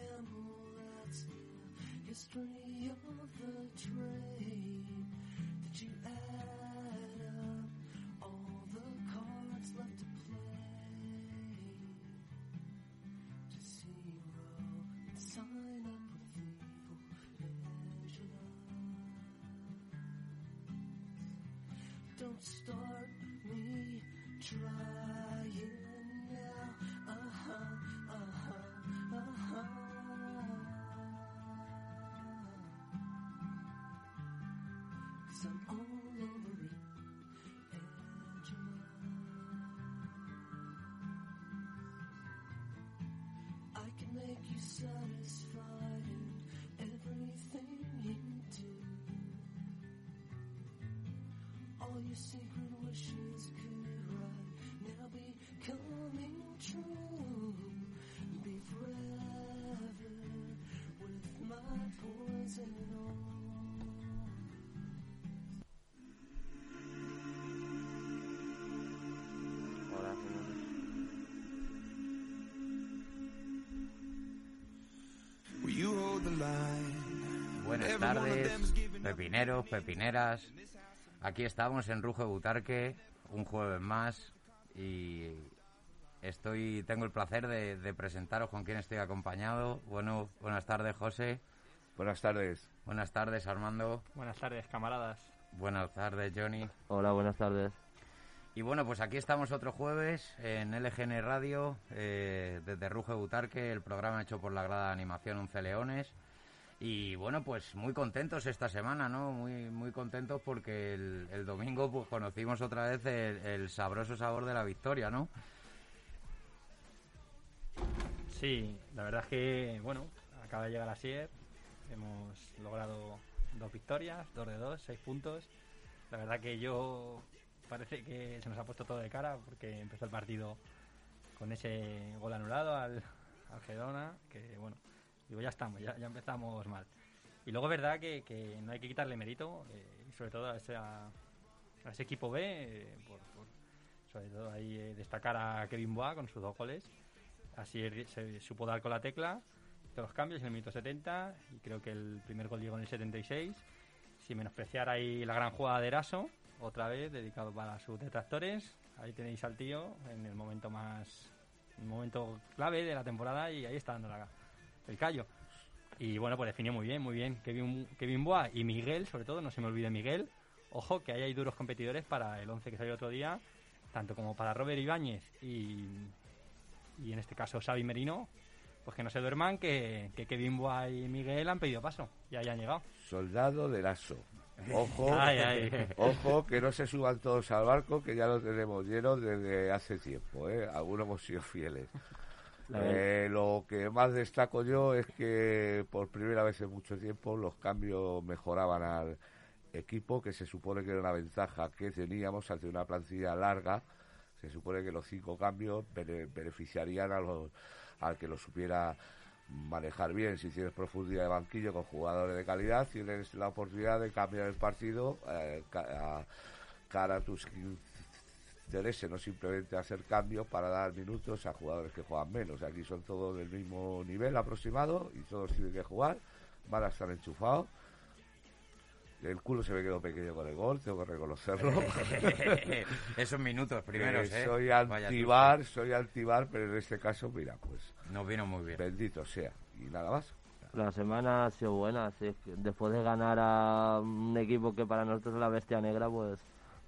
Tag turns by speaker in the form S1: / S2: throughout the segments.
S1: camel, that's the history of the train. That you I'm all over it. I can make you satisfied in everything you do. All your secret wishes
S2: Buenas tardes, pepineros, pepineras. Aquí estamos en Rujo de Butarque, un jueves más y estoy tengo el placer de, de presentaros con quién estoy acompañado. Bueno, buenas tardes, José.
S3: Buenas tardes.
S2: Buenas tardes, Armando.
S4: Buenas tardes, camaradas.
S2: Buenas tardes, Johnny.
S3: Hola, buenas tardes.
S2: Y bueno, pues aquí estamos otro jueves en LGN Radio, eh, desde Rujo de Butarque, el programa hecho por la grada de animación Once Leones. Y bueno, pues muy contentos esta semana, ¿no? Muy, muy contentos porque el, domingo pues conocimos otra vez el, sabroso sabor de la victoria, ¿no?
S4: Sí, la verdad es que, bueno, acaba de llegar a Sier. Hemos logrado dos victorias, dos de dos, seis puntos. La verdad que yo parece que se nos ha puesto todo de cara porque empezó el partido con ese gol anulado al, al Girona, que bueno, digo, ya estamos, ya, empezamos mal. Y luego es verdad que, no hay que quitarle mérito, eh, sobre todo a ese, equipo B, eh, por, sobre todo ahí eh, destacar a Kevin Boa con sus dos goles. Así se supo dar con la tecla, hizo los cambios en el minuto 70 y creo que el primer gol llegó en el 76. Sin menospreciar ahí la gran jugada de Eraso, otra vez dedicado para sus detractores. Ahí tenéis al tío en el momento más momento clave de la temporada y ahí está dando la- el callo. Y bueno, pues definió muy bien, muy bien Kevin, Kevin Boa y Miguel, sobre todo, no se me olvide Miguel. Ojo que ahí hay duros competidores para el 11 que salió otro día, tanto como para Robert Ibáñez y, y en este caso Xavi Merino, pues que no se duerman que, que Kevin Boa y Miguel han pedido paso y ahí han llegado.
S5: Soldado del ASO. Ojo,
S4: Ay, ay.
S5: ojo, que no se suban todos al barco, que ya lo tenemos lleno desde hace tiempo, ¿eh? Algunos hemos sido fieles. Eh, lo que más destaco yo es que por primera vez en mucho tiempo los cambios mejoraban al equipo, que se supone que era una ventaja que teníamos ante una plantilla larga. Se supone que los cinco cambios bene- beneficiarían a los, al que lo supiera manejar bien. Si tienes profundidad de banquillo con jugadores de calidad, tienes la oportunidad de cambiar el partido eh, a cara a tus intereses, no simplemente hacer cambios para dar minutos a jugadores que juegan menos. Aquí son todos del mismo nivel aproximado y todos tienen que jugar, van a estar enchufados. El culo se me quedó pequeño con el gol, tengo que reconocerlo.
S2: Esos minutos primeros,
S5: Eh,
S2: ¿eh?
S5: soy antibar, soy antibar, pero en este caso, mira, pues.
S2: Nos vino muy bien.
S5: bendito sea. Y nada más.
S1: La semana ha sido buena, sí, es que después de ganar a un equipo que para nosotros es la bestia negra, pues,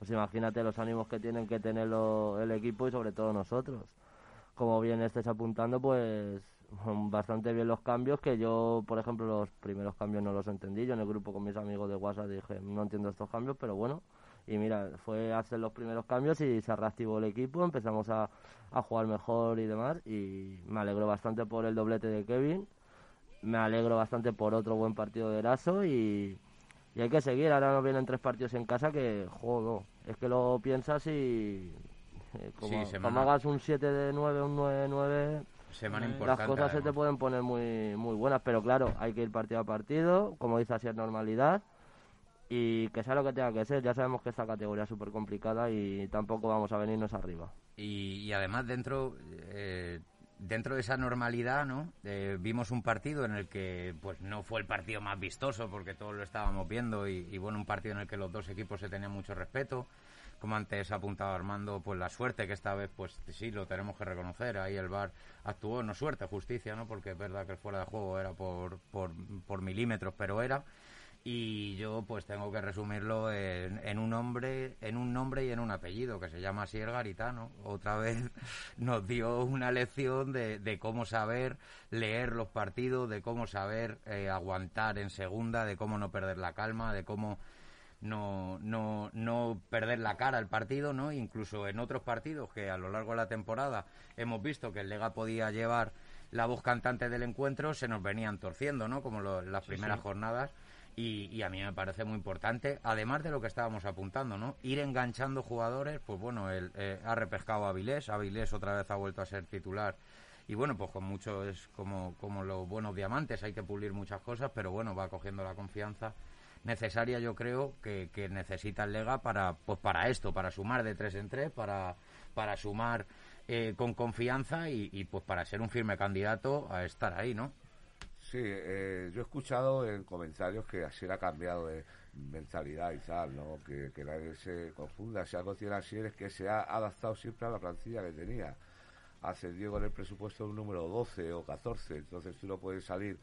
S1: pues imagínate los ánimos que tienen que tener el equipo y sobre todo nosotros. Como bien estés apuntando, pues bastante bien los cambios, que yo, por ejemplo, los primeros cambios no los entendí. Yo en el grupo con mis amigos de WhatsApp dije, no entiendo estos cambios, pero bueno. Y mira, fue hacer los primeros cambios y se reactivó el equipo, empezamos a, a jugar mejor y demás. Y me alegro bastante por el doblete de Kevin me alegro bastante por otro buen partido de Eraso y, y hay que seguir. Ahora nos vienen tres partidos en casa que, jodo, es que lo piensas y eh, como,
S2: Sí, semana-
S1: como hagas un 7 de 9, un 9 de 9,
S2: Semana
S4: Las
S2: importante.
S1: las cosas se te pueden poner muy, muy buenas. Pero claro, hay que ir partido a partido, como dice así, es normalidad. Y que sea lo que tenga que ser, ya sabemos que esta categoría es súper complicada y tampoco vamos a venirnos arriba.
S2: Y, y además dentro eh, dentro de esa normalidad, ¿no? Eh, vimos un partido en el que pues no fue el partido más vistoso porque todos lo estábamos viendo y, bueno, un partido en el que los dos equipos se tenían mucho respeto. Como antes ha apuntado Armando, pues la suerte que esta vez, pues sí, lo tenemos que reconocer. Ahí el VAR actuó, no suerte, justicia, ¿no? Porque es verdad que el fuera de juego era por, por milímetros, pero era y yo pues tengo que resumirlo en, en un nombre en un nombre y en un apellido que se llama Sier Garitano otra vez nos dio una lección de, de cómo saber leer los partidos de cómo saber eh, aguantar en segunda de cómo no perder la calma de cómo no, no, no perder la cara al partido, ¿no? Incluso en otros partidos que a lo largo de la temporada hemos visto que el Lega podía llevar la voz cantante del encuentro, se nos venían torciendo, ¿no? Como lo- las primeras jornadas. Y, y a mí me parece muy importante, además de lo que estábamos apuntando, ¿no? Ir enganchando jugadores, pues bueno, él eh, ha repescado a Avilés, Avilés otra vez ha vuelto a ser titular. Y bueno, pues con mucho es como, como los buenos diamantes, hay que pulir muchas cosas, pero bueno, va cogiendo la confianza necesaria yo creo que, necesita el Lega para pues para esto, para sumar de tres en tres, para, para sumar eh, con confianza y, y, pues para ser un firme candidato a estar ahí, ¿no?
S5: Sí, eh, yo he escuchado en comentarios que así ha cambiado de mentalidad y tal, ¿no? Que, que nadie se confunda. Si algo tiene así es que se ha adaptado siempre a la plantilla que tenía. Ascendió con el presupuesto un número 12 o 14, entonces tú no puedes salir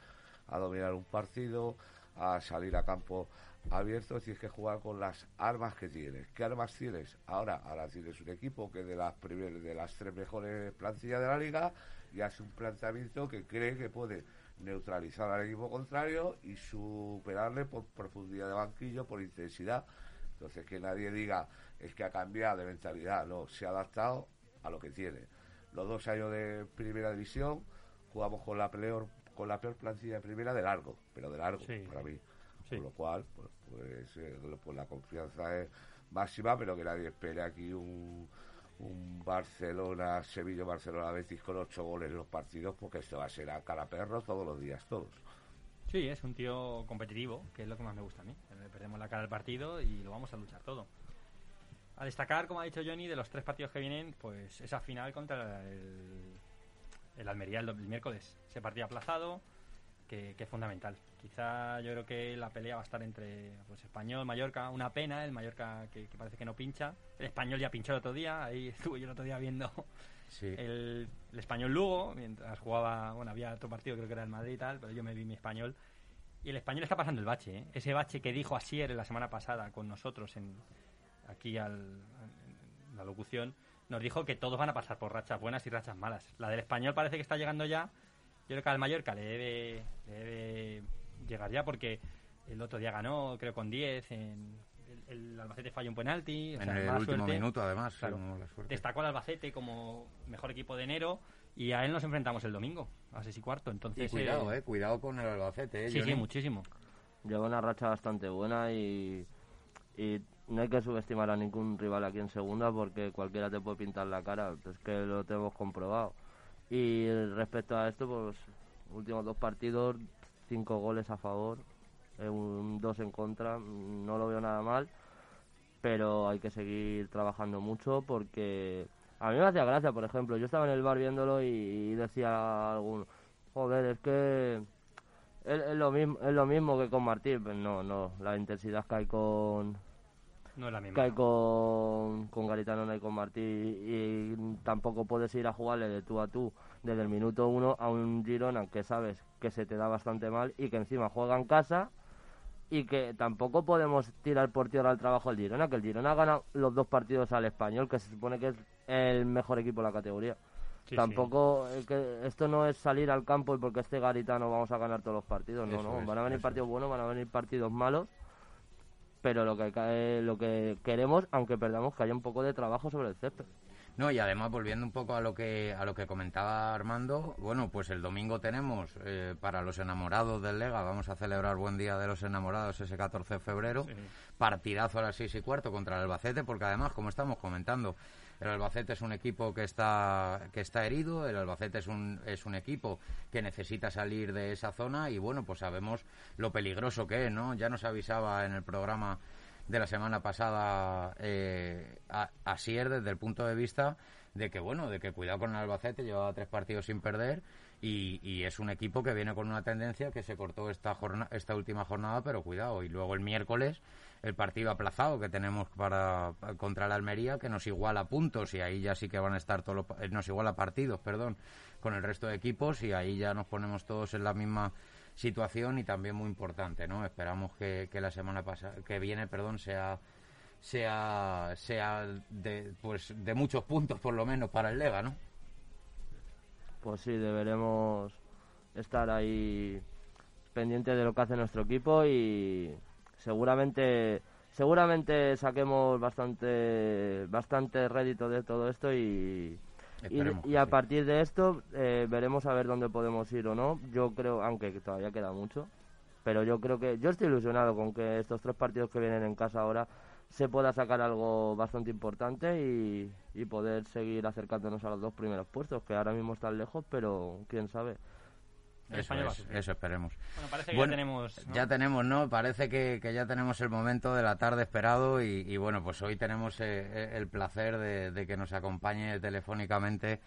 S5: a dominar un partido, a salir a campo abierto, tienes que jugar con las armas que tienes. ¿Qué armas tienes? Ahora, ahora tienes un equipo que de las primer- de las tres mejores plantillas de la liga y hace un planteamiento que cree que puede neutralizar al equipo contrario y superarle por profundidad de banquillo, por intensidad. Entonces que nadie diga es que ha cambiado de mentalidad, no, se ha adaptado a lo que tiene. Los dos años de primera división jugamos con la peor con la peor plantilla de primera de largo, pero de largo
S4: Sí.
S5: para mí.
S4: Sí.
S5: Con lo cual, pues, pues, eh, pues la confianza es máxima, pero que nadie espere aquí un, un Barcelona, Sevilla, Barcelona, Betis con ocho goles en los partidos, porque esto va a ser a cara perro todos los días, todos.
S4: Sí, es un tío competitivo, que es lo que más me gusta a mí. Le perdemos la cara al partido y lo vamos a luchar todo. A destacar, como ha dicho Johnny, de los tres partidos que vienen, pues esa final contra el, el Almería el, el miércoles. Ese partido aplazado, que, que es fundamental. Quizá yo creo que la pelea va a estar entre pues, Español, Mallorca. Una pena, el Mallorca que, que parece que no pincha. El Español ya pinchó el otro día, ahí estuve yo el otro día viendo
S2: Sí.
S4: el, el español Lugo, mientras jugaba, bueno, había otro partido, creo que era el Madrid y tal, pero yo me vi mi español. Y el español está pasando el bache, ¿eh? ese bache que dijo Asier la semana pasada con nosotros en aquí al, en la locución, nos dijo que todos van a pasar por rachas buenas y rachas malas. La del español parece que está llegando ya. Yo creo que al Mallorca le debe, le debe llegar ya porque el otro día ganó, creo, con 10. En, el, el Albacete falló un penalti. o
S2: En
S4: sea,
S2: el último
S4: suerte.
S2: minuto, además.
S4: Claro.
S2: sí, la suerte.
S4: Destacó al Albacete como mejor equipo de enero y a él nos enfrentamos el domingo, a 6 y cuarto.
S2: Y
S4: Entonces,
S2: cuidado,
S4: eh,
S2: eh, cuidado con el Albacete, eh,
S4: Sí, sí, muchísimo.
S1: Lleva una racha bastante buena y, y no hay que subestimar a ningún rival aquí en segunda porque cualquiera te puede pintar la cara, es que lo tenemos comprobado. Y respecto a esto, pues últimos dos partidos, cinco goles a favor, eh, un dos en contra, no lo veo nada mal, pero hay que seguir trabajando mucho porque a mí me hacía gracia, por ejemplo, yo estaba en el bar viéndolo y, decía a algún, joder, es que es, es lo mismo, es lo mismo que con Martín, pues no, no, la intensidad que hay con
S4: No es la misma.
S1: que hay con, con Garitano no hay con Martí y tampoco puedes ir a jugarle de tú a tú desde el minuto uno a un Girona que sabes que se te da bastante mal y que encima juega en casa y que tampoco podemos tirar por tierra el trabajo del Girona, que el Girona gana los dos partidos al español, que se supone que es el mejor equipo de la categoría.
S4: Sí.
S1: Tampoco, eh, que esto no es salir al campo y porque esté Garitano vamos a ganar todos los partidos, no,
S2: Eso
S1: no, van a venir
S2: eso
S1: partidos buenos, van a venir partidos malos, pero lo que cae- lo que queremos, aunque perdamos, que haya un poco de trabajo sobre el césped.
S2: No, y además volviendo un poco a lo que a lo que comentaba Armando, bueno, pues el domingo tenemos eh, para los enamorados del Lega, vamos a celebrar buen día de los enamorados ese 14 de febrero,
S4: Sí.
S2: partidazo a las seis y cuarto contra el Albacete, porque además, como estamos comentando, el Albacete es un equipo que está que está herido, el Albacete es un es un equipo que necesita salir de esa zona y bueno, pues sabemos lo peligroso que es, ¿no? Ya nos avisaba en el programa de la semana pasada eh, a- Asier desde el punto de vista de que bueno de que cuidado con el Albacete llevaba tres partidos sin perder y, y es un equipo que viene con una tendencia que se cortó esta jorna- esta última jornada pero cuidado y luego el miércoles el partido aplazado que tenemos para contra la Almería que nos iguala puntos y ahí ya sí que van a estar todos los eh, nos iguala partidos perdón con el resto de equipos y ahí ya nos ponemos todos en la misma situación y también muy importante, ¿no? Esperamos que, que la semana pasada, que viene, perdón, sea sea sea de pues de muchos puntos por lo menos para el Lega, ¿no?
S1: Pues sí, deberemos estar ahí pendientes de lo que hace nuestro equipo y seguramente seguramente saquemos bastante bastante rédito de todo esto y y, a
S2: sí.
S1: partir de esto eh, veremos a ver dónde podemos ir o no. Yo creo, aunque todavía queda mucho, pero yo creo que yo estoy ilusionado con que estos tres partidos que vienen en casa ahora se pueda sacar algo bastante importante y, y poder seguir acercándonos a los dos primeros puestos, que ahora mismo están lejos, pero quién sabe.
S4: El
S2: Eso, es, esperemos.
S4: Bueno, parece que
S2: Bueno,
S4: ya tenemos. ¿no?
S2: Ya tenemos, ¿no? Parece que, que ya tenemos el momento de la tarde esperado y, y bueno, pues hoy tenemos eh, eh, el placer de, de que nos acompañe telefónicamente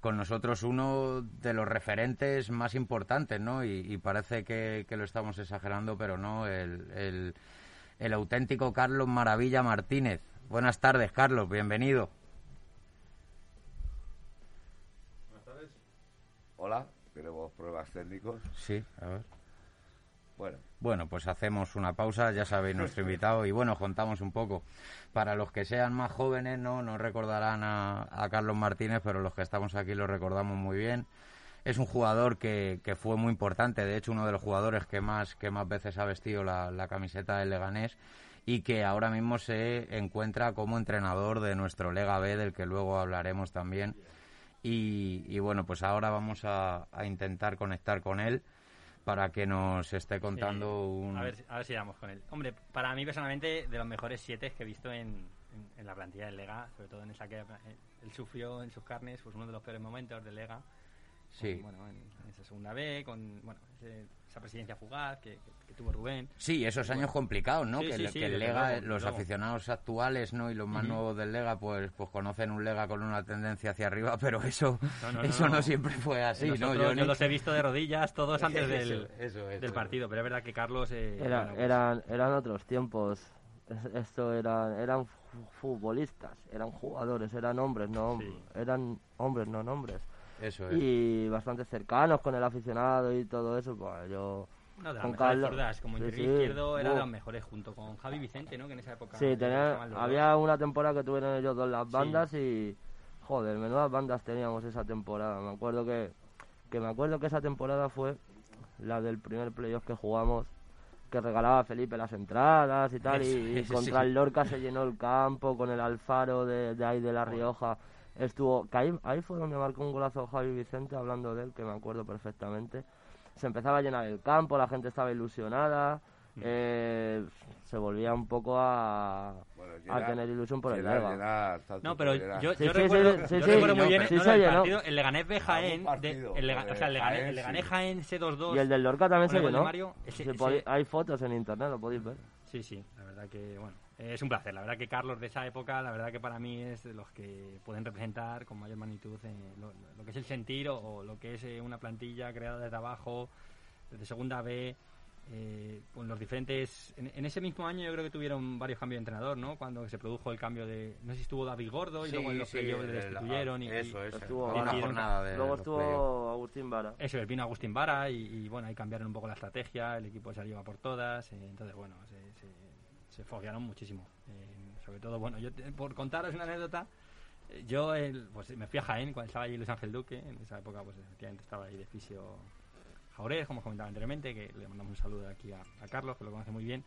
S2: con nosotros uno de los referentes más importantes, ¿no? Y, y parece que, que lo estamos exagerando, pero no, el, el, el auténtico Carlos Maravilla Martínez. Buenas tardes, Carlos, bienvenido.
S5: Hola, tenemos pruebas técnicos.
S2: Sí, a ver.
S5: Bueno,
S2: Bueno, pues hacemos una pausa, ya sabéis nuestro invitado y bueno, contamos un poco. Para los que sean más jóvenes, no, no recordarán a, a Carlos Martínez, pero los que estamos aquí lo recordamos muy bien. Es un jugador que, que fue muy importante, de hecho uno de los jugadores que más, que más veces ha vestido la, la camiseta del Leganés y que ahora mismo se encuentra como entrenador de nuestro Lega B, del que luego hablaremos también. Y, y bueno, pues ahora vamos a, a intentar conectar con él para que nos esté contando
S4: Sí,
S2: un...
S4: A ver, a ver si damos con él. Hombre, para mí personalmente, de los mejores siete que he visto en, en, en la plantilla del Lega, sobre todo en esa que eh, él sufrió en sus carnes, pues uno de los peores momentos del Lega.
S2: Sí.
S4: Con, bueno, en, en esa segunda B, con bueno, ese- esa presidencia fugaz que, que- que tuvo Rubén.
S2: Sí, esos años complicados, ¿no?
S4: Sí,
S2: que
S4: sí,
S2: el-
S4: sí,
S2: que el
S4: desde
S2: Lega,
S4: luego,
S2: los
S4: luego.
S2: aficionados actuales, ¿no? Y los más nuevos del Lega, pues, pues conocen un Lega con una tendencia hacia arriba, pero eso,
S4: No, no,
S2: eso
S4: no,
S2: no,
S4: no.
S2: siempre fue así, ¿no?
S4: Nosotros- yo los he visto de rodillas todos antes del,
S2: Eso, eso, eso.
S4: del partido, pero es verdad que Carlos... eh,
S1: Era-
S4: bueno, pues,
S1: eran, eran otros tiempos. Es- Esto eran, eran fu- futbolistas, eran jugadores, eran hombres, no
S4: Sí.
S1: eran hombres, no nombres.
S2: Eso es.
S1: Y bastante cercanos con el aficionado y todo eso. Pues yo
S4: No, de las
S1: con Carlos-
S4: como
S1: sí,
S4: interior
S1: sí.
S4: izquierdo era de los mejores, junto con Javi Vicente, ¿no? Que en esa época...
S1: Sí, tenía- había una temporada que tuvieron ellos dos las
S4: Sí.
S1: bandas y joder, menudas bandas teníamos esa temporada. Me acuerdo que, que me acuerdo que esa temporada fue la del primer playoff que jugamos que regalaba Felipe las entradas y tal, y, contra
S4: sí.
S1: el Lorca se llenó el campo con el Alfaro de, de ahí de La Rioja. Estuvo, que ahí, ahí fue donde marcó un golazo Javi Vicente, hablando de él, que me acuerdo perfectamente. Se empezaba a llenar el campo, la gente estaba ilusionada, eh, se volvía un poco a,
S5: Bueno,
S1: a
S5: llenar-
S1: tener ilusión por el Lega.
S4: No, pero yo, yo
S1: sí,
S4: recuerdo,
S1: sí, sí,
S4: yo
S1: sí,
S4: recuerdo
S1: no,
S4: muy bien
S1: sí
S4: no,
S1: se
S4: el
S1: llenó.
S4: partido, el Leganés B Jaén, de- el, Lega- o sea, el Leganés,
S5: Jaén,
S4: el Leganés
S5: sí.
S4: Jaén ese 2-2.
S1: Y el del Lorca también se llenó.
S4: Mario, ese-
S1: Se
S4: ese-
S1: podi- hay fotos en internet, lo podéis ver.
S4: Sí, sí, la verdad que, bueno, es un placer. La verdad que Carlos de esa época, la verdad que para mí es de los que pueden representar con mayor magnitud eh, lo, lo que es el sentir o, o lo que es eh, una plantilla creada desde abajo, desde segunda B, eh, con los diferentes... En, en ese mismo año yo creo que tuvieron varios cambios de entrenador, ¿no? Cuando se produjo el cambio de... No sé si estuvo David Gordo y luego en los
S2: sí,
S4: playoffs le destituyeron. y, y-
S2: Eso es.
S1: Estuvo
S2: una
S1: Vara.
S2: jornada de
S1: Luego estuvo Agustín Vara.
S4: Eso, es, vino Agustín Vara y, y, bueno, ahí cambiaron un poco la estrategia, el equipo se iba por todas, eh, entonces bueno, se, se, se foguearon muchísimo. Eh, sobre todo, bueno, yo te- por contaros una anécdota, eh, yo el, pues, me fui a Jaén cuando estaba allí Luis Ángel Duque, en esa época pues efectivamente estaba ahí de fisio Jaurés, como comentaba anteriormente, que le mandamos un saludo aquí a, Carlos, que lo conoce muy bien.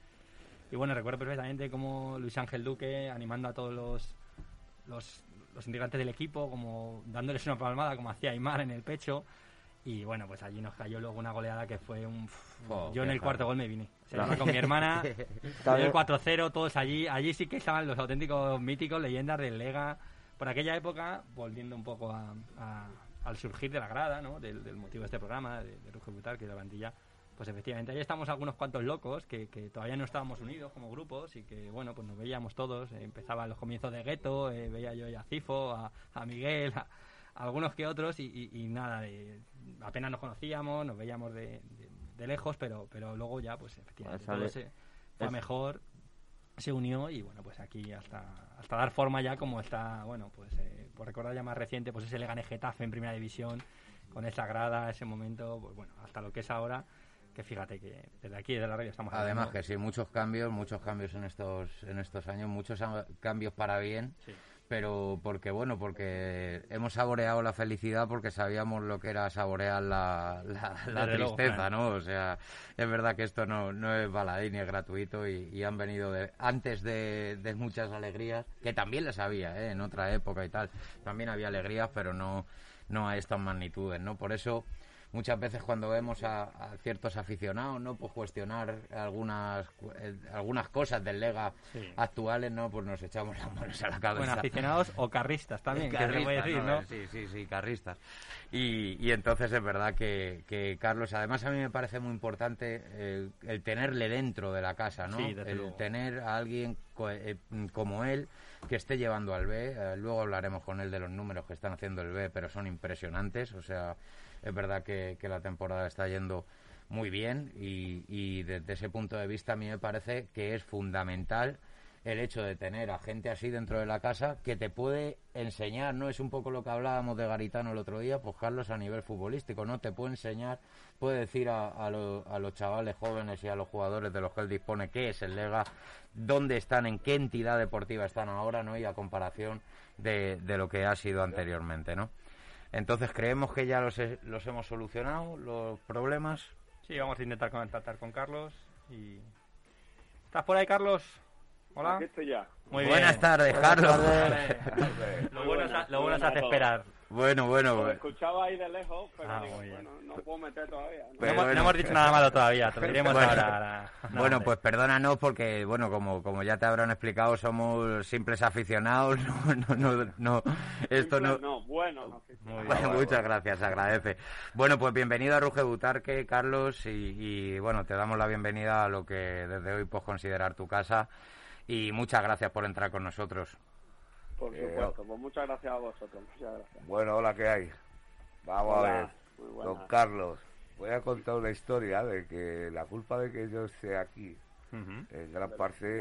S4: Y bueno, recuerdo perfectamente cómo Luis Ángel Duque animando a todos los, los, los integrantes del equipo, como dándoles una palmada, como hacía Aymar en el pecho. Y bueno, pues allí nos cayó luego una goleada que fue un...
S2: Jo,
S4: yo en el cuarto gol me vine. Se iba con mi hermana, el
S1: bien.
S4: 4-0, todos allí. Allí sí que estaban los auténticos míticos, leyendas del Lega. Por aquella época, volviendo un poco a- a- al surgir de la grada, ¿no? Del, del motivo de este programa, de, de Ruge Butar, que es la plantilla, pues efectivamente ahí estamos algunos cuantos locos que, que todavía no estábamos unidos como grupos y que, bueno, pues nos veíamos todos. Eh, empezaban los comienzos de Gueto, eh, veía yo a Cifo, a, a Miguel, a, a algunos que otros y, y- y nada, de- apenas nos conocíamos, nos veíamos de, de- de lejos, pero, pero luego ya, pues efectivamente,
S1: Sale-
S4: todo se fue mejor se unió y bueno pues aquí hasta hasta dar forma ya como está bueno pues eh, por recordar ya más reciente pues ese Leganés Getafe en primera división con esa grada ese momento pues bueno hasta lo que es ahora que fíjate que desde aquí desde la radio estamos
S2: Además
S4: hablando-
S2: que sí, muchos cambios, muchos cambios en estos en estos años, muchos cambios para bien,
S4: Sí.
S2: Pero porque bueno, porque hemos saboreado la felicidad porque sabíamos lo que era saborear la, tristeza. ¿no? O sea, es verdad que esto no, no es baladí ni es gratuito y, y han venido de, antes de, de muchas alegrías, que también las había, ¿eh? En otra época y tal, también había alegrías, pero no, no a estas magnitudes, ¿no? Por eso muchas veces cuando vemos a, a ciertos aficionados no pues cuestionar algunas eh, algunas cosas del Lega
S4: Sí.
S2: actuales no pues nos echamos las manos a la cabeza
S4: bueno aficionados o carristas también que se puede
S2: Carristas,
S4: decir
S2: ¿no?
S4: no
S2: Eh, Sí, sí, sí, carristas. Y, y entonces es verdad que, que Carlos, además a mí me parece muy importante el, el tenerle dentro de la casa, ¿no?
S4: Sí,
S2: el
S4: luego.
S2: tener a alguien co- eh, como él que esté llevando al B. Eh, luego hablaremos con él de los números que están haciendo el B, pero son impresionantes. O sea, es verdad que, la temporada está yendo muy bien y, desde ese punto de vista a mí me parece que es fundamental el hecho de tener a gente así dentro de la casa que te puede enseñar, ¿no? Es un poco lo que hablábamos de Garitano el otro día, pues Carlos a nivel futbolístico, ¿no? Te puede enseñar, puede decir a, a, lo- a los chavales jóvenes y a los jugadores de los que él dispone qué es el Lega, dónde están, en qué entidad deportiva están ahora, ¿no? Y a comparación de, de lo que ha sido anteriormente, ¿no? Entonces creemos que ya los, he- los hemos solucionado, los problemas.
S4: sí vamos a intentar contactar con Carlos y estás por ahí Carlos hola
S6: Aquí estoy ya.
S4: muy
S2: Buenas
S4: bien
S2: tardes, Carlos.
S4: Vale. lo bueno,
S6: buenas,
S4: es- lo bueno es
S6: a todos.
S4: esperar
S2: bueno, bueno.
S6: Lo escuchaba ahí de lejos, pero
S4: Ah,
S6: digo, bueno, no puedo meter todavía. ¿no?
S2: Pero
S4: hemos, no
S2: bueno.
S4: hemos dicho nada malo todavía te lo diremos
S2: Bueno.
S4: ahora, ahora. No,
S2: Bueno, pues perdónanos porque, bueno, como, como ya te habrán explicado, somos simples aficionados. No, no, no, no, esto no.
S6: Simple, no.
S4: Muy bien.
S2: Bueno, muchas gracias, agradece. Bueno, pues bienvenido a Ruge Butarque, Carlos, y, y, bueno, te damos la bienvenida a lo que desde hoy puedes considerar tu casa. Y muchas gracias por entrar con nosotros.
S6: Por
S5: Eh,
S6: supuesto, pues muchas gracias a vosotros, muchas gracias.
S5: Bueno, hola, ¿qué hay? Vamos
S6: Hola,
S5: a ver. Don Carlos, voy a contar una historia de que la culpa de que yo esté aquí, en gran parte,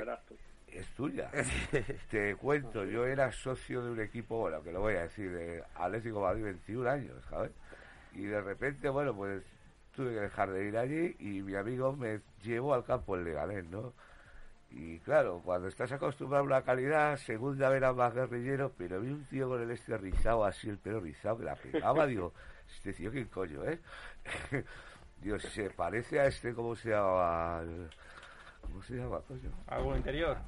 S5: es tuya. Te cuento, yo era socio de un equipo, bueno, que lo voy a decir, de Atlético de Madrid, 21 años, ¿sabes? Y de repente, bueno, pues tuve que dejar de ir allí y mi amigo me llevó al campo el Leganés, ¿no? Y claro, cuando estás acostumbrado a una calidad, segunda era más guerrillero, pero vi un tío con el este rizado, así el pelo rizado, que la pegaba, digo, este tío, ¿qué coño, eh? Dios, se parece a este, ¿cómo se llama? El- ¿Cómo se llama, coño?
S4: ¿Algo interior?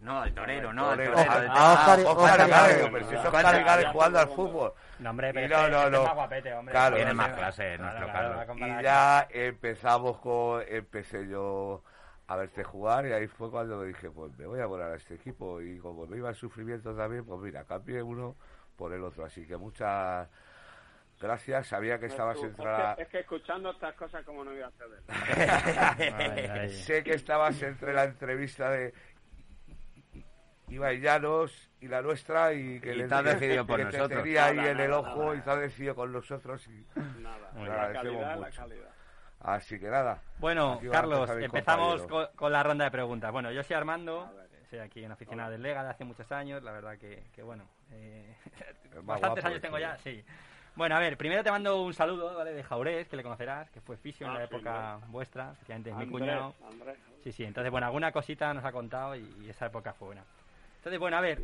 S2: No, al torero, no, al
S5: Torero. Ah, pero si es
S2: Oscar
S5: Oscar Gálvez
S6: Gálvez.
S5: jugando al fútbol.
S4: No, hombre, pero
S5: no,
S4: este-
S5: no,
S4: este
S5: no.
S4: es más guapete, hombre.
S5: Claro.
S2: Tiene más clase nuestro Carlos.
S5: Y ya empezamos con, empecé yo a verte jugar y ahí fue cuando me dije, pues me voy a volar a este equipo y como me iba el sufrimiento también, pues mira, cambié uno por el otro. Así que muchas gracias, sabía que estabas
S6: Tú,
S5: entre la...
S6: es, que, es que escuchando estas cosas, como no iba a
S4: ay.
S5: Sé que estabas entre la entrevista de Ibai Llanos y la nuestra y que
S2: Y
S5: le-
S2: te has
S5: que-
S2: decidido por
S5: que te
S2: nosotros.
S5: tenía ahí
S6: Nada,
S5: en el ojo
S6: nada.
S5: y te has decidido con nosotros y
S6: Nada, la calidad, la
S5: mucho.
S6: calidad.
S5: Así que nada.
S4: Bueno, Carlos, empezamos con, con la ronda de preguntas. Bueno, yo soy Armando, soy aquí en oficina del Lega de hace muchos años, la verdad que, que bueno, eh, bastantes
S5: guapo
S4: años
S5: de
S4: tengo ya, sí. Bueno, a ver, primero te mando un saludo, ¿vale? De Jaurés, que le conocerás, que fue fisio en
S6: Ah,
S4: la
S6: sí,
S4: época vuestra, efectivamente es mi cuñado.
S6: Andrés.
S4: Sí, sí, entonces, bueno, alguna cosita nos ha contado y, y esa época fue buena. Entonces, bueno, a ver,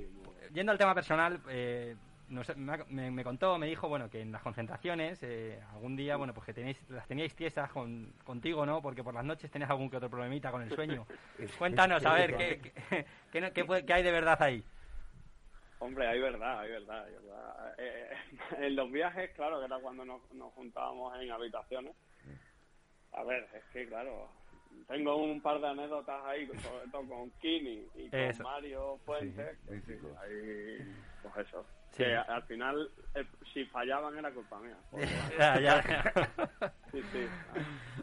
S4: yendo al tema personal, eh, nos- me, me- contó, me dijo, bueno, que en las concentraciones, eh, algún día, bueno, pues que tenéis, las teníais tiesas con, contigo, ¿no? Porque por las noches tenías algún que otro problemita con el sueño. Cuéntanos, a ver, ¿qué, qué, qué hay de verdad ahí?
S6: Hombre, hay verdad, hay verdad, hay verdad. Eh, en los viajes, claro, que era cuando nos, nos juntábamos en habitaciones. A ver, es que, claro, tengo un par de anécdotas ahí, sobre todo con Kini y con
S4: Eso.
S6: Mario Fuentes.
S5: Sí,
S6: sí, ahí, pues eso.
S4: Sí.
S6: Que al final, eh, si fallaban era culpa mía. porque-
S4: Ya, ya, ya.
S6: Sí, sí.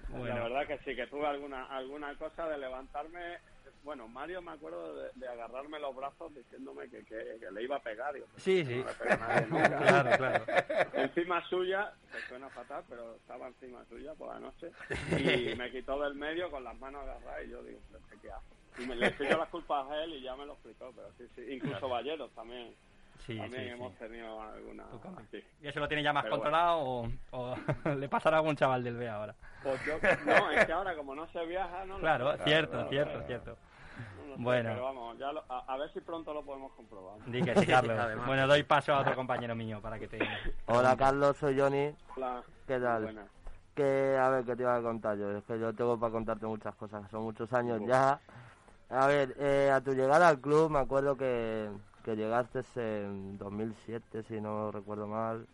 S4: Bueno.
S6: La verdad que sí, que tuve alguna alguna cosa de levantarme. Bueno, Mario me acuerdo de, de agarrarme los brazos diciéndome que, que, que le iba a pegar. Digo,
S4: Sí, sí.
S6: No le pega a nadie nunca.
S4: Claro, claro.
S6: Encima suya, que suena fatal, pero estaba encima suya por la noche y me quitó del medio con las manos agarradas y yo digo, "¿Pero este ¿qué hago? Y me le eché las culpas a él y ya me lo explicó, pero sí, sí. Incluso Valleros también.
S4: Sí,
S6: también
S4: sí, sí.
S6: hemos tenido alguna... Sí.
S4: ¿Y eso lo tiene ya más
S6: Pero
S4: controlado o, o le pasará a algún chaval del B ahora?
S6: Pues yo, no, es que ahora como no se viaja, no lo
S4: Claro,
S6: sé.
S4: cierto,
S5: claro,
S4: cierto,
S5: claro.
S4: cierto.
S6: No lo sé,
S4: Bueno.
S6: Pero vamos, ya lo- a, a ver si pronto lo podemos comprobar.
S4: Di que sí, Carlos.
S2: Además.
S4: Bueno, doy paso a otro compañero mío para que te...
S1: Hola Carlos, soy Johnny.
S6: Hola.
S1: ¿Qué tal?
S6: Buenas.
S1: Que, a ver, ¿qué te iba a contar yo? Es que yo tengo para contarte muchas cosas, son muchos años ya. A ver, eh, a tu llegada al club me acuerdo que, que llegaste en 2007, si no recuerdo mal.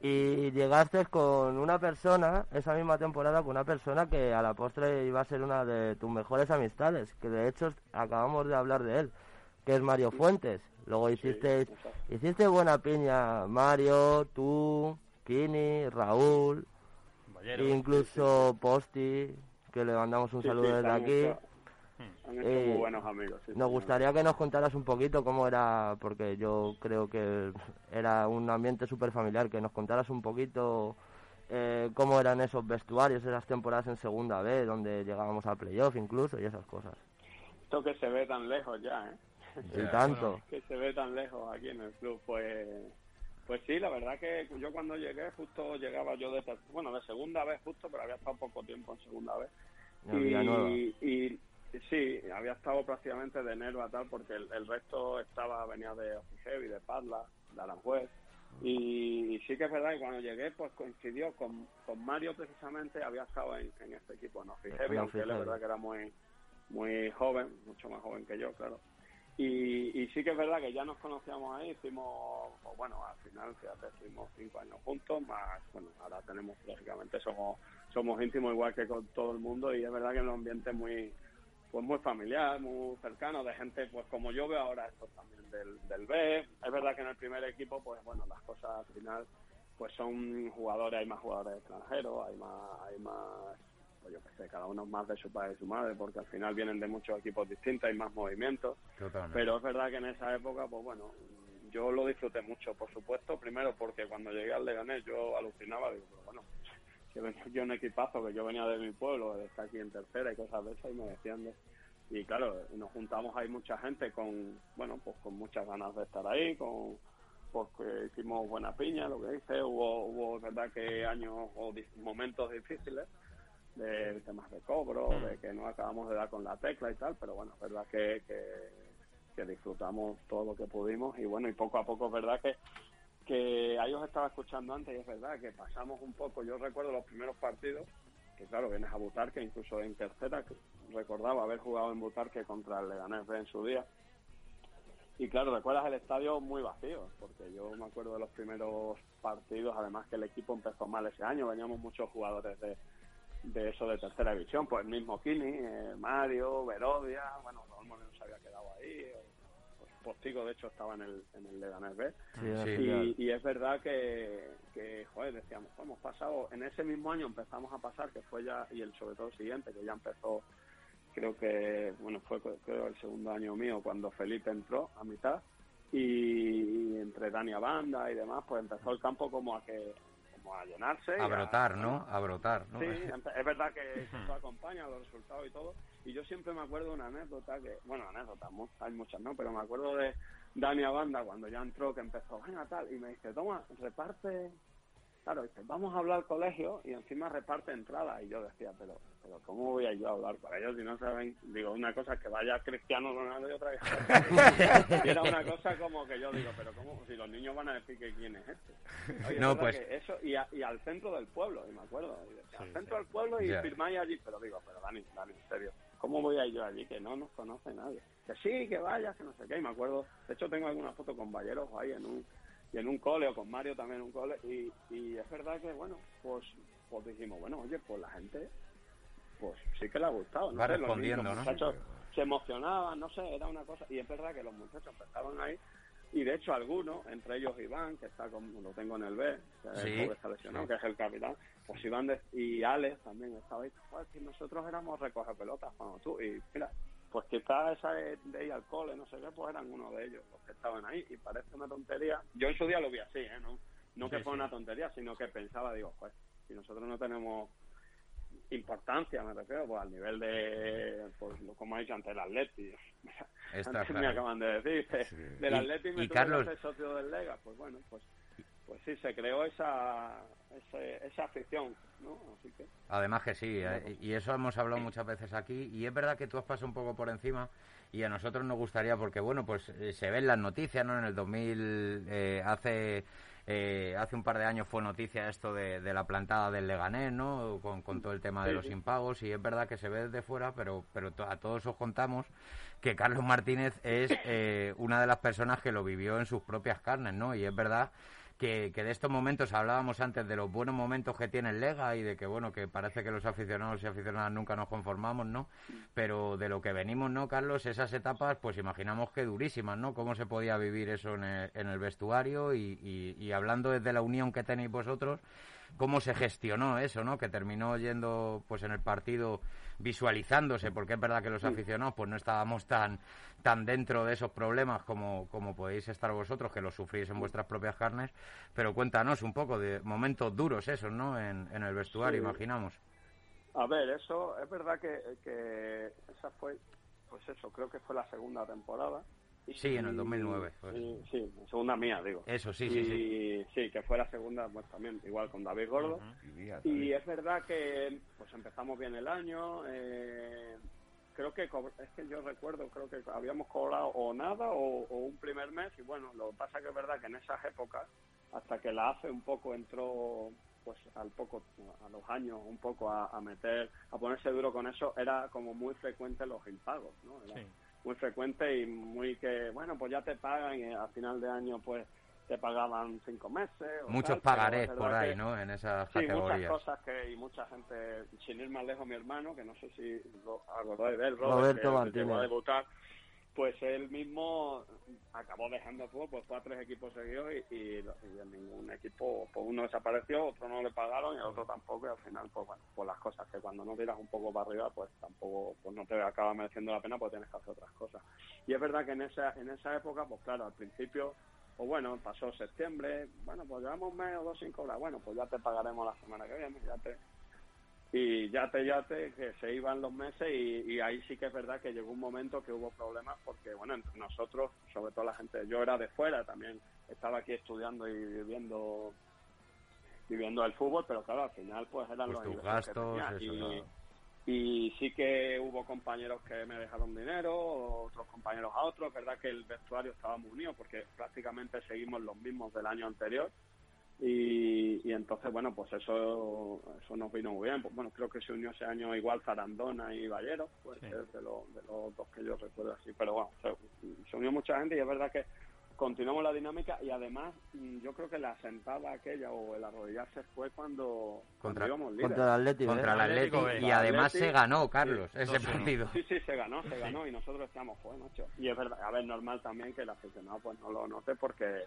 S1: Y llegaste con una persona, esa misma temporada, con una persona que a la postre iba a ser una de tus mejores amistades, que de hecho acabamos de hablar de él, que es Mario Fuentes. Luego hiciste, hiciste buena piña, Mario, tú, Kini, Raúl, incluso Posti, que le mandamos un
S6: Sí,
S1: saludo
S6: sí,
S1: desde aquí.
S6: Han hecho
S1: Eh,
S6: muy buenos amigos. sí,
S1: Nos gustaría que nos contaras un poquito cómo era, porque yo creo que era un ambiente súper familiar, que nos contaras un poquito eh, cómo eran esos vestuarios, esas temporadas en segunda B, donde llegábamos a playoff incluso y esas cosas.
S6: Esto que se ve tan lejos ya, ¿eh?
S1: y tanto.
S6: que se ve tan lejos aquí en el club, pues pues sí, la verdad que yo cuando llegué, justo llegaba yo de, bueno, de segunda vez justo, pero había estado poco tiempo en segunda vez. Y, y sí, había estado prácticamente de enero a tal, porque el, el resto estaba venía de Ofigevi, de Padla, de Aranjuez. Y, y sí que es verdad que cuando llegué, pues coincidió con, con Mario precisamente, había estado en, en este equipo, en Ofigevi,
S1: En
S6: aunque él es verdad que era muy, muy joven, mucho más joven que yo, claro. Y, y sí que es verdad que ya nos conocíamos ahí, hicimos, bueno, al final, fíjate, estuvimos cinco años juntos, más, bueno, ahora tenemos, lógicamente, somos somos íntimos igual que con todo el mundo y es verdad que es un ambiente muy, pues muy familiar, muy cercano, de gente, pues como yo veo ahora esto también del, del B. Es verdad que en el primer equipo, pues bueno, las cosas al final, pues son jugadores, hay más jugadores extranjeros, hay más, hay más, pues yo qué sé, cada uno más de su padre y su madre, porque al final vienen de muchos equipos distintos, hay más movimientos.
S2: Totalmente.
S6: Pero es verdad que en esa época, pues bueno, yo lo disfruté mucho, por supuesto. Primero porque cuando llegué al Leganés yo alucinaba, digo, pero bueno, que venía aquí un equipazo, que yo venía de mi pueblo, de estar aquí en tercera y cosas de esas, y me decían de... Y claro, nos juntamos ahí mucha gente con, bueno, pues con muchas ganas de estar ahí, con porque hicimos buena piña, lo que dice, hubo, hubo, verdad que años o momentos difíciles, de temas de cobro, de que no acabamos de dar con la tecla y tal, pero bueno, es verdad que, que, que disfrutamos todo lo que pudimos y bueno, y poco a poco es verdad que que ahí os estaba escuchando antes y es verdad que pasamos un poco, yo recuerdo los primeros partidos que claro, vienes a Butarque, incluso en tercera, recordaba haber jugado en Butarque contra el Leganés en su día. Y claro, recuerdas el estadio muy vacío, porque yo me acuerdo de los primeros partidos, además que el equipo empezó mal ese año, veníamos muchos jugadores de, de eso de tercera división, pues el mismo Kini, eh, Mario, Verodia, bueno, Raúl Moreno se había quedado ahí, Postigo de hecho estaba en el, en el Leganés B.
S1: Sí,
S6: Y, es verdad que, que, joder, decíamos, hemos pasado, en ese mismo año empezamos a pasar, que fue ya, y el sobre todo el siguiente, que ya empezó, creo que, bueno, fue creo el segundo año mío cuando Felipe entró a mitad, y, entre Dani Banda y demás, pues empezó el campo como a que como a llenarse.
S2: A brotar, ¿no? A brotar, ¿no?
S6: Sí, es verdad que eso acompaña los resultados y todo. Y yo siempre me acuerdo de una anécdota que, bueno, anécdotas, hay muchas, ¿no? Pero me acuerdo de Dani Banda cuando ya entró, que empezó, venga, tal, y me dice, toma, reparte. Claro, dice, vamos a hablar al colegio y encima reparte entradas. Y yo decía, pero, pero ¿cómo voy a yo a hablar para ellos si no saben? Digo, una cosa es que vaya Cristiano Ronaldo y otra vez. y era una cosa como que yo digo, pero ¿cómo? Si los niños van a decir que quién es este. Oye,
S2: No, pues-
S6: que eso, y, a- y al centro del pueblo, y me acuerdo. y decía, al centro del pueblo y
S2: Ya.
S6: firmáis allí. Pero digo, pero Dani, Dani, en serio, ¿cómo voy a ir yo allí? Que no nos conoce nadie. Que sí, que vayas, que no sé qué. Y me acuerdo, de hecho tengo alguna foto con Valleros ahí en un, y en un cole, o con Mario también en un cole. Y, y es verdad que, bueno, pues, pues dijimos, bueno, oye, pues la gente, pues sí que le ha gustado. No
S2: Va
S6: sé, los
S2: respondiendo,
S6: niños, los
S2: ¿no?
S6: muchachos se emocionaban, no sé, era una cosa. Y es verdad que los muchachos empezaban ahí. Y de hecho algunos, entre ellos Iván, que está con, lo tengo en el B, que es
S2: Sí,
S6: está lesionado,
S2: sí.
S6: que es el capitán, pues Iván de- y Alex también estaba ahí, "Joder, que nosotros éramos recoger pelotas cuando tú, y mira, pues quizás esa de, de ir al cole, no sé qué, pues eran uno de ellos los que estaban ahí, y parece una tontería, yo en su día lo vi así, ¿eh? No, no que fue
S4: sí.
S6: una tontería, sino que pensaba, digo, joder, si nosotros no tenemos importancia, me refiero, pues al nivel de, pues lo- como ha dicho antes, el Atleti. Antes me acaban de decir, de-
S5: Sí.
S6: del
S2: Y-
S6: Atleti me
S2: y
S6: tuve
S2: Carlos-
S6: que hacer socio del Lega, pues bueno, pues pues sí, se creó esa, ese- esa afición, ¿no? Así que...
S2: Además que sí, eh, y eso hemos hablado muchas veces aquí, y es verdad que tú has pasado un poco por encima, y a nosotros nos gustaría, porque bueno, pues eh, se ven las noticias, ¿no? En el 2000, eh, hace eh, hace un par de años fue noticia esto de, de la plantada del Leganés, ¿no? Con, con todo el tema de
S6: Sí,
S2: los impagos, y es verdad que se ve desde fuera, pero, pero a todos os contamos que Carlos Martínez es eh, una de las personas que lo vivió en sus propias carnes, ¿no? Y es verdad que, que de estos momentos hablábamos antes de los buenos momentos que tiene el Lega y de que bueno que parece que los aficionados y aficionadas nunca nos conformamos no pero de lo que venimos no Carlos esas etapas pues imaginamos que durísimas no cómo se podía vivir eso en el, en el vestuario y, y- y hablando desde la unión que tenéis vosotros cómo se gestionó eso no que terminó yendo pues en el partido visualizándose porque es verdad que los aficionados pues no estábamos tan tan dentro de esos problemas como, como podéis estar vosotros, que los sufrís en vuestras propias carnes, pero cuéntanos un poco de momentos duros esos, ¿no? En, en el vestuario,
S6: Sí.
S2: imaginamos.
S6: A ver, eso es verdad que, que esa fue, pues eso, creo que fue la segunda temporada. Y-
S2: Sí, en el 2009, pues.
S6: Sí, sí, segunda mía, digo.
S2: Eso, sí, sí, sí.
S6: y, sí. que fue la segunda, pues también, igual con David Gordo.
S5: Y
S6: Y es verdad que pues empezamos bien el año. eh, creo que es que yo recuerdo, creo que habíamos cobrado o nada o, o un primer mes. Y bueno, lo que pasa que es verdad que en esas épocas, hasta que la AFE un poco entró, pues al poco, a los años, un poco a, a meter, a ponerse duro con eso, era como muy frecuente los impagos, ¿no? Era
S4: Sí.
S6: Muy frecuente y muy que, bueno, pues ya te pagan y a final de año pues te pagaban cinco meses. o
S2: Muchos
S6: tal,
S2: pagarés por ahí,
S6: que-
S2: ¿no? En esas
S6: Sí, muchas
S2: categorías.
S6: cosas que y mucha gente, sin ir más lejos, mi hermano, que no sé si lo acordáis de él,
S1: Roberto
S6: Robert, que llegó a debutar, pues él mismo acabó dejando todo, pues fue tres equipos seguidos y, y, y ningún equipo, pues uno desapareció, otro no le pagaron y el otro tampoco y al final, pues bueno, pues las cosas que cuando no tiras un poco para arriba, pues tampoco, pues no te acaba mereciendo la pena, pues tienes que hacer otras cosas. Y es verdad que en esa, en esa época, pues claro, al principio o bueno, pasó septiembre, bueno, pues llevamos un mes o dos sin cobrar, bueno, pues ya te pagaremos la semana que viene, ya te... Y ya te, ya te, que se iban los meses y, y ahí sí que es verdad que llegó un momento que hubo problemas porque, bueno, entre nosotros, sobre todo la gente, yo era de fuera también, estaba aquí estudiando y viviendo viviendo el fútbol, pero claro, al final pues eran
S2: Pues
S6: los que
S2: gastos,
S6: tenía.
S2: eso,
S6: y, y sí que hubo compañeros que me dejaron dinero, otros compañeros a otros. Es verdad que el vestuario estaba muy unido porque prácticamente seguimos los mismos del año anterior. Y, y entonces, bueno, pues eso eso nos vino muy bien. Pues, bueno, creo que se unió ese año igual Zarandona y Ballero, pues
S4: Sí.
S6: de, lo- de los dos que yo recuerdo así. Pero bueno, se, se unió mucha gente y es verdad que continuamos la dinámica y además mm, yo creo que la sentada aquella o el arrodillarse fue cuando, cuando
S2: Contra-
S6: íbamos líderes.
S1: Contra el Atlético.
S2: Contra el
S4: Atlético
S2: Atlético
S4: B.
S2: y además se ganó, Carlos,
S6: sí,
S2: ese
S4: 2-1.
S2: partido.
S6: Sí, sí, se ganó, se ganó y nosotros decíamos, joder, macho. Y es verdad, a ver, normal también que el aficionado pues no lo note porque,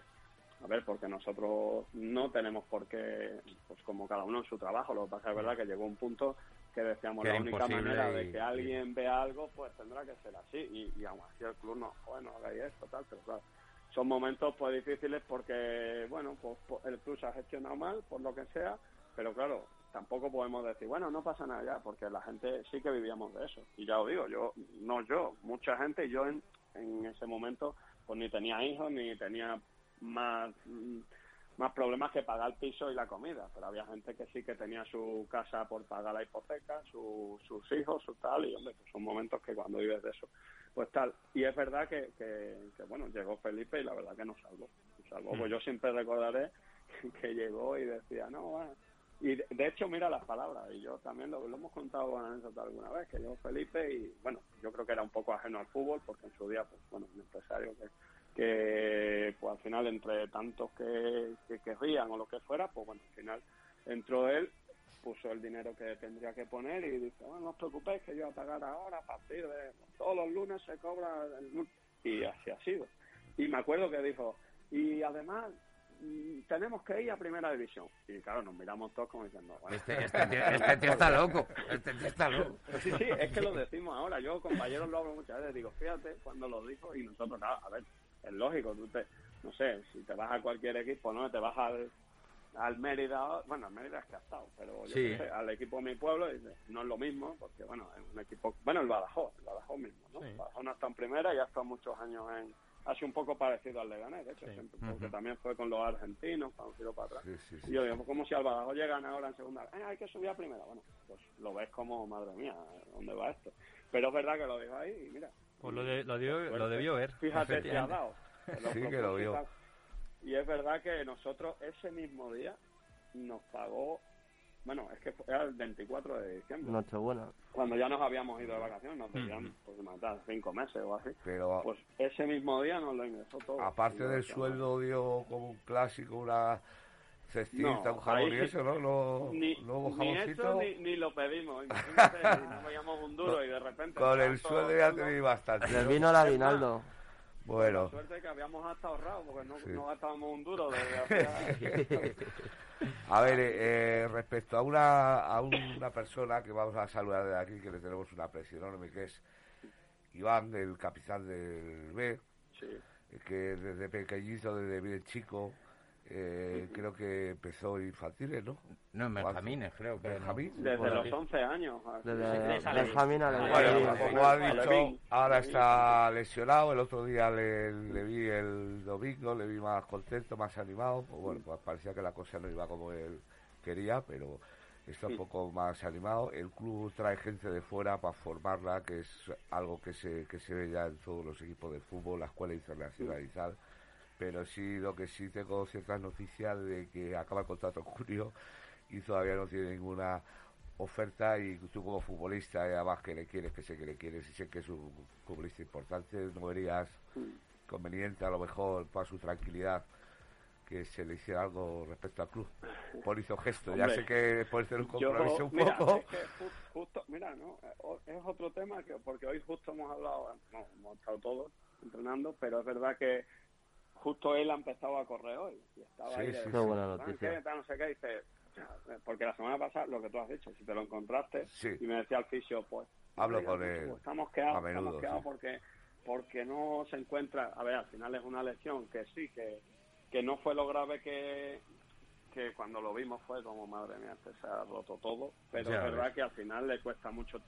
S6: a ver, porque nosotros no tenemos por qué, pues como cada uno en su trabajo, lo que pasa es verdad que llegó un punto que decíamos
S2: Que
S6: la única manera
S2: y-
S6: de que alguien vea algo, pues tendrá que ser así. Y, y aún así el club no, joder, no hagáis esto, tal, pero claro. Son momentos pues difíciles porque, bueno, pues, pues, el club se ha gestionado mal, por lo que sea, pero claro, tampoco podemos decir, bueno, no pasa nada ya, porque la gente sí que vivíamos de eso. Y ya os digo, yo, no yo, mucha gente, yo en, en ese momento, pues ni tenía hijos, ni tenía más, mm, más problemas que pagar el piso y la comida. Pero había gente que sí que tenía su casa por pagar la hipoteca, su- sus hijos, su tal, y hombre, pues son momentos que cuando vives de eso, pues tal. Y es verdad que, que, que, bueno, llegó Felipe y la verdad que nos salvó. Nos salvó. Pues yo siempre recordaré que llegó y decía, no, va. Y de, de hecho, mira las palabras, y yo también lo, lo hemos contado con anécdota alguna vez, que llegó Felipe y, bueno, yo creo que era un poco ajeno al fútbol, porque en su día, pues, bueno, un empresario que, que pues al final, entre tantos que, que querrían o lo que fuera, pues bueno, al final entró él, puso el dinero que tendría que poner y dice, bueno, no os preocupéis que yo voy a pagar ahora a partir de todos los lunes se cobra el lunes. y así ha sido. Y me acuerdo que dijo, y además mm, tenemos que ir a primera división. Y claro, nos miramos todos como diciendo, bueno,
S2: Este, este tío, este tío está loco, este tío está loco.
S6: Sí, sí, es que lo decimos ahora. Yo, compañeros, lo hablo muchas veces. Digo, fíjate cuando lo dijo y nosotros, claro, a ver, es lógico. Tú te, no sé, si te vas a cualquier equipo, ¿no? Te vas al, al Mérida, bueno, al Mérida es que ha estado, pero yo
S2: Sí.
S6: sé, al equipo de mi pueblo, dice, no es lo mismo, porque, bueno, es un equipo, bueno, el Badajoz, el Badajoz mismo, ¿no?
S4: Sí.
S6: El Badajoz no está en primera y ha estado muchos años en, ha sido un poco parecido al Leganés, de hecho,
S4: Sí.
S6: siempre, porque también fue con los argentinos, cuando tiró para atrás.
S5: Sí, sí,
S6: Y yo digo, como si al Badajoz llegan ahora en segunda. Eh, hay que subir a primera. Bueno, pues lo ves como, madre mía, ¿dónde va esto? Pero es verdad que lo dijo ahí y mira.
S4: Pues lo, de- lo, lo debió ver.
S6: Fíjate si ha dado.
S5: Sí que lo vio.
S6: Y es verdad que nosotros ese mismo día nos pagó, bueno, es que fue- era el 24 de diciembre,
S1: Nochebuena.
S6: cuando ya nos habíamos ido de vacaciones, nos debían
S4: Ujú.
S6: pues, matar cinco meses o así.
S5: Pero
S6: Pues ese mismo día nos lo ingresó todo.
S5: aparte del sueldo dio como un clásico, una cestita,
S6: No,
S5: un jamón y eso, ¿no? No,
S6: ni,
S5: hubo
S6: ni eso
S5: jamoncito.
S6: ni, ni lo pedimos. Imagínate, si no veíamos un duro y de repente...
S5: Con el sueldo ya tenéis bastante. ¿no?
S1: vino el aguinaldo.
S5: Bueno,
S6: La suerte que habíamos hasta ahorrado, porque no,
S5: Sí.
S6: no gastábamos un duro. De,
S5: a ver, eh, eh, respecto a una, a una persona que vamos a saludar de aquí, que le tenemos una presión enorme, que es Iván, el capitán del B,
S6: sí.
S5: que desde pequeñito, desde bien chico, eh, creo que empezó infantiles, ¿no?
S2: No, en Benjamines, creo que. no.
S5: Benjamín.
S6: Desde los
S1: sí.
S6: 11 años. así.
S1: Desde Benjamín a.
S5: Bueno, como ha dicho, ahora está lesionado. El otro día le, le vi el domingo, le vi más contento, más animado. Pues bueno, pues parecía que la cosa no iba como él quería, pero está un poco más animado. El club trae gente de fuera para formarla, que es algo que se, que se ve ya en todos los equipos de fútbol, la escuela internacional y tal. Pero sí, lo que sí tengo ciertas noticias de que acaba el contrato en junio y todavía no tiene ninguna oferta y tú como futbolista, y además que le quieres, que sé que le quieres y sé que es un futbolista importante, no verías conveniente a lo mejor para su tranquilidad que se le hiciera algo respecto al club. Por hizo gesto, ya sé que puede ser un
S6: Yo,
S5: compromiso un
S6: mira,
S5: poco.
S6: es que ju- justo, mira, no, Eh, es otro tema que porque hoy justo hemos hablado, no, hemos estado todos entrenando, pero es verdad que justo él ha empezado a correr hoy y estaba
S5: Sí,
S6: ahí
S5: sí,
S1: buena
S6: "¿Sabes
S1: noticia.
S6: no sé qué, dice, porque la semana pasada lo que tú has dicho, si te lo encontraste
S5: Sí.
S6: y me decía el fisio, pues
S5: Hablo con
S6: pues,
S5: él
S6: estamos quedados,
S5: a menudo,
S6: estamos quedados
S5: sí.
S6: porque porque no se encuentra, a ver, al final es una lesión que sí, que, que no fue lo grave que, que cuando lo vimos fue como, madre mía, este se ha roto todo, pero
S2: Ya
S6: es verdad
S2: ves.
S6: que al final le cuesta mucho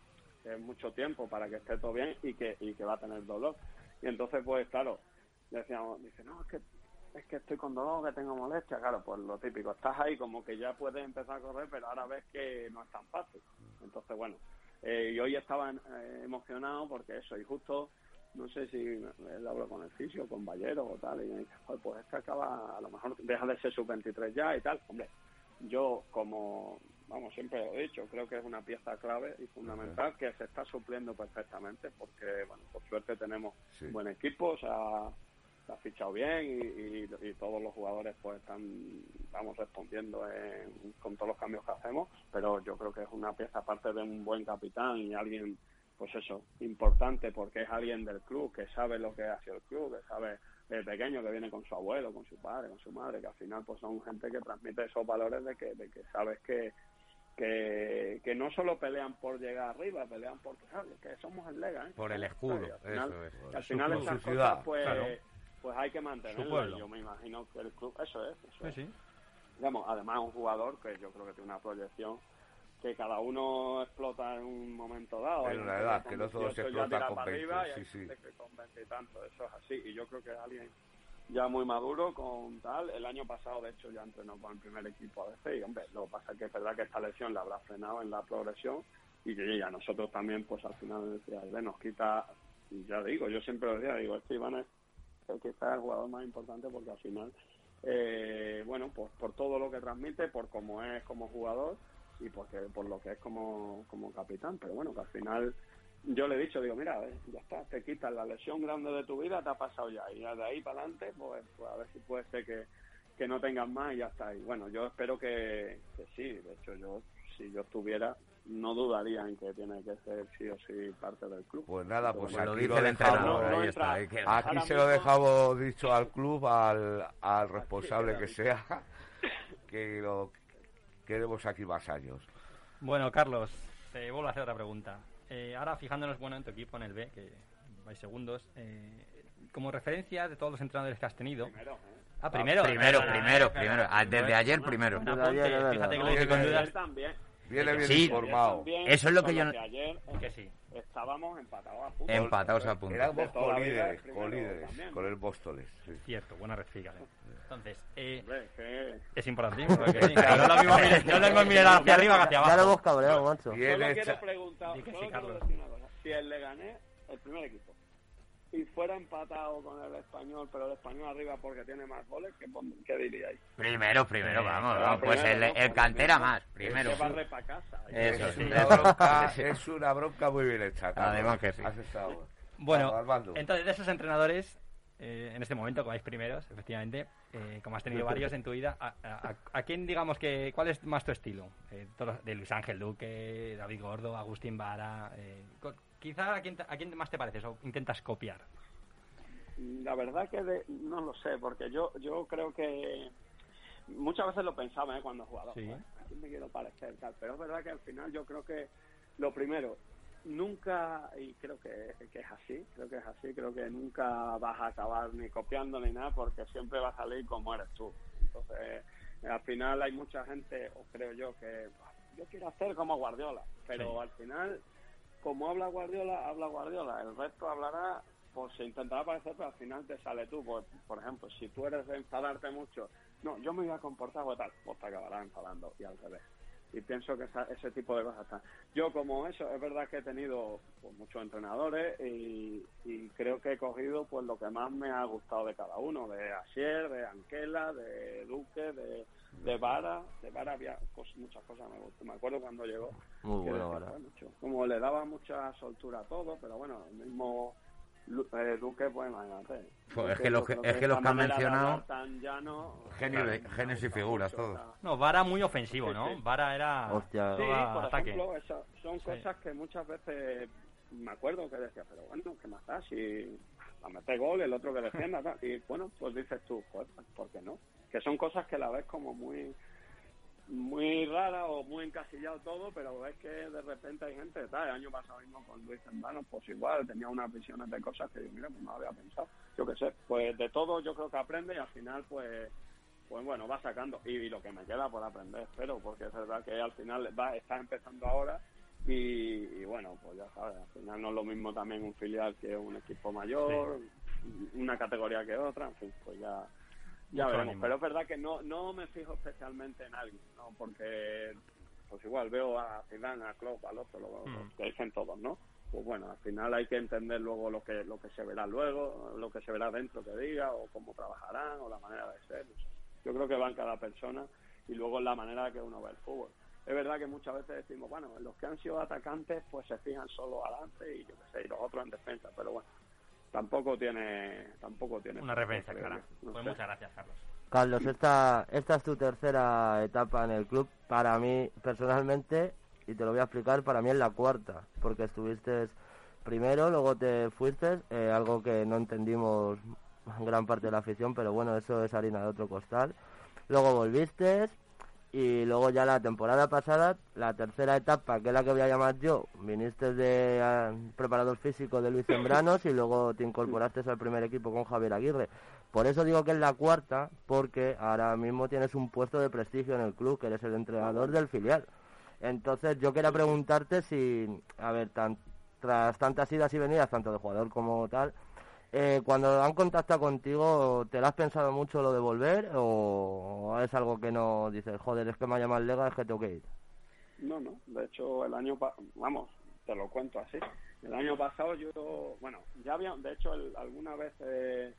S6: mucho tiempo para que esté todo bien y que, y que va a tener dolor. Y entonces, pues claro, decíamos, dice, no, es que es que estoy con dolor, que tengo molestia, claro, pues lo típico, estás ahí como que ya puedes empezar a correr, pero ahora ves que no es tan fácil. Entonces, bueno, eh, y hoy estaba eh, emocionado porque eso, y justo no sé si él habla con el fisio, con Ballero o tal, y me dice, "Joder, pues este acaba, a lo mejor deja de ser sub-23 ya y tal. Hombre, yo como, vamos, siempre lo he dicho, creo que es una pieza clave y fundamental que se está supliendo perfectamente porque, bueno, por suerte tenemos
S5: Sí.
S6: buen equipo, o sea, se ha fichado bien y, y- y todos los jugadores pues están, vamos, respondiendo en- con todos los cambios que hacemos, pero yo creo que es una pieza aparte de un buen capitán y alguien, pues eso, importante porque es alguien del club que sabe lo que ha sido el club, que sabe de pequeño que viene con su abuelo, con su padre, con su madre, que al final pues son gente que transmite esos valores de que, de que sabes que, que, que no solo pelean por llegar arriba, pelean por ¿sabes? que somos el Lega, ¿eh?
S2: Por el escudo,
S6: al final-
S2: eso es.
S6: al
S5: Su
S6: final cosas pues,
S4: claro.
S6: Pues hay que mantenerlas.
S4: pueblo.
S6: Yo me imagino que el club, eso es, eso
S4: Sí,
S6: es.
S4: sí.
S6: Digamos, además un jugador que yo creo que tiene una proyección que cada uno explota en un momento dado.
S5: En
S6: gente
S5: edad, que todos
S6: 18 ya
S5: explotan con
S6: para
S5: 20,
S6: arriba y
S5: sí, sí.
S6: gente que con 20 y tanto, eso es así. Y yo creo que es alguien ya muy maduro con tal. El año pasado, de hecho, ya entrenó con el primer equipo a veces y, hombre, lo que pasa es que es verdad que esta lesión le habrá frenado en la progresión y que y a nosotros también, pues al final decía, "Ve, nos quita, y ya digo, yo siempre lo decía, digo, este Iván es el quizás el jugador más importante porque al final, eh, bueno, pues por todo lo que transmite, por cómo es como jugador y porque por lo que es como, como capitán, pero bueno, que al final yo le he dicho, digo, mira, ya está, te quitas la lesión grande de tu vida, te ha pasado ya, y de ahí para adelante, pues, pues a ver si puede ser que, que no tengas más y ya está. Y bueno, yo espero que, que sí, de hecho yo, si yo estuviera, no dudaría en que tiene que ser sí o sí parte del club.
S5: Pues nada, pues
S2: lo
S5: aquí
S2: dice
S5: lo
S2: el
S5: dejamos.
S2: entrenador,
S6: No, no
S2: ahí está.
S5: Aquí se lo
S6: mismo-
S5: dejamos dicho al club, al, al responsable que sea, que lo queremos aquí más años.
S4: Bueno, Carlos, te vuelvo a hacer otra pregunta. Eh, ahora fijándonos bueno en tu equipo, en el B, que vais segundos, eh, como referencia de todos los entrenadores que has tenido.
S6: Primero, ¿eh?
S4: Ah, primero.
S2: Primero,
S4: perdona,
S2: primero,
S4: perdona.
S2: primero. Ah, Desde ayer, primero.
S4: Apunte, fíjate que lo
S5: No,
S4: dice con dudas.
S5: Viene bien
S2: Sí.
S5: informado.
S6: También,
S2: Eso es lo que
S6: con
S2: yo no-
S6: ayer
S4: Que sí.
S6: estábamos empatados a punto.
S2: Empatados a punto.
S5: Éramos colíderes, colíderes,
S6: también.
S5: con el Bóstoles. sí.
S4: Cierto, buena red, fíjate. Entonces, eh,
S6: que-
S4: es importantísimo. porque sí, mirar- no es lo mismo mirar hacia arriba que hacia
S1: Ya lo
S4: abajo.
S1: hemos cabreado, macho.
S5: Bien
S6: Solo
S5: hecha.
S6: quiero preguntar,
S4: que
S6: solo quiero
S4: Carlos.
S6: decir una cosa. Si el Leganés, el primer equipo, y fuera empatado con el español, pero el español arriba porque tiene más goles, ¿qué, pon- qué diríais?
S2: Primero, primero,
S4: Eh,
S2: vamos. vamos, Pues
S6: primero,
S2: el, cantera más, primero.
S6: Se para casa.
S2: Eso,
S5: es,
S2: sí,
S5: una
S2: eso.
S5: bronca, es una bronca muy bien hecha.
S2: Además que sí.
S5: Has estado-
S4: Bueno, entonces de esos entrenadores, eh, en este momento, como vais primeros, efectivamente, eh, como has tenido varios en tu vida, ¿a, a- a quién digamos que, cuál es más tu estilo? Eh, todos- de Luis Ángel Duque, David Gordo, Agustín Vara, eh, quizá a quién, a quién más te pareces o intentas copiar.
S6: La verdad que de- no lo sé, porque yo yo creo que muchas veces lo pensaba ¿eh? cuando jugaba.
S4: Sí.
S6: "Joder, ¿A quién me quiero parecer? Tal. Pero es verdad que al final yo creo que lo primero, nunca, y creo que, que es así, creo que es así, creo que nunca vas a acabar ni copiando ni nada, porque siempre va a salir como eres tú. Entonces, al final hay mucha gente, o creo yo, que yo quiero hacer como Guardiola, pero
S4: Sí.
S6: al final, como habla Guardiola, habla Guardiola, el resto hablará, pues se intentará parecer, pero al final te sale tú. Pues, por ejemplo, si tú eres de enfadarte mucho, no, yo me voy a comportar o tal, pues te acabarás enfadando y al revés. Y pienso que esa- ese tipo de cosas están. Yo como eso, es verdad que he tenido pues, muchos entrenadores y, y creo que he cogido pues lo que más me ha gustado de cada uno, de Asier, de Anquela, de Duque, de, de Vara. De Vara había muchas cosas me gustan. Me acuerdo cuando llegó, como le daba mucha soltura a todo, pero bueno, el mismo Eh, Duque, pues imagínate.
S2: Pues es que los es que los que han mencionado-
S6: llano,
S2: Genio genios y figuras, todos.
S4: No, Vara muy ofensivo,
S6: Sí,
S4: ¿no?
S6: sí.
S4: Vara era
S1: Hostia.
S6: Sí, por
S4: ataque.
S6: ejemplo, eso, son
S4: Sí.
S6: cosas que muchas veces me acuerdo que decía, pero bueno, ¿qué más da? Si la mete gol, el otro que defienda, tal. y bueno, pues dices tú, joder, ¿por qué no? Que son cosas que la ves como muy muy rara o muy encasillado todo, pero ves que de repente hay gente, tal, el año pasado mismo con Luis Zembano, pues igual tenía unas visiones de cosas que yo, mira, pues no había pensado, yo qué sé, pues de todo yo creo que aprende y al final pues pues bueno, va sacando. Y, y lo que me queda por aprender, espero, porque es verdad que al final va, está empezando ahora y, y bueno, pues ya sabes, al final no es lo mismo también un filial que un equipo mayor, una categoría que otra, en fin, pues ya ya
S4: Mucho
S6: veremos.
S4: ánimo.
S6: Pero es verdad que no no me fijo especialmente en alguien, ¿no? Porque pues igual veo a Zidane, a Klopp, al otro, lo, lo
S4: Mm.
S6: que dicen todos, ¿no? pues bueno, al final hay que entender luego lo que lo que se verá luego, lo que se verá dentro que diga, o cómo trabajarán, o la manera de ser. no sé. Yo creo que va en cada persona y luego en la manera que uno ve el fútbol. Es verdad que muchas veces decimos, bueno, los que han sido atacantes pues se fijan solo adelante y yo qué sé, y los otros en defensa, pero bueno, tampoco tiene tampoco tiene
S4: Una referencia clara.
S6: No
S4: Pues
S6: sé.
S4: muchas gracias, Carlos.
S1: Carlos, esta, esta es tu tercera etapa en el club. Para mí, personalmente, y te lo voy a explicar, para mí es la cuarta, porque estuviste primero, luego te fuiste, eh, algo que no entendimos gran parte de la afición, pero bueno, eso es harina de otro costal. Luego volviste y luego ya la temporada pasada, la tercera etapa, que es la que voy a llamar yo, viniste de ah, preparador físico de Luis Zembranos y luego te incorporaste al primer equipo con Javier Aguirre. Por eso digo que es la cuarta, porque ahora mismo tienes un puesto de prestigio en el club, que eres el entrenador del filial. Entonces yo quería preguntarte si, a ver, tan- tras tantas idas y venidas, tanto de jugador como tal, eh, cuando han contactado contigo, ¿te lo has pensado mucho lo de volver o es algo que no dices, joder, es que me ha llamado el Lega, es que tengo que ir?
S6: No, no. De hecho, el año vamos, te lo cuento así. El año pasado yo, bueno, ya había, de hecho, el- alguna vez eh,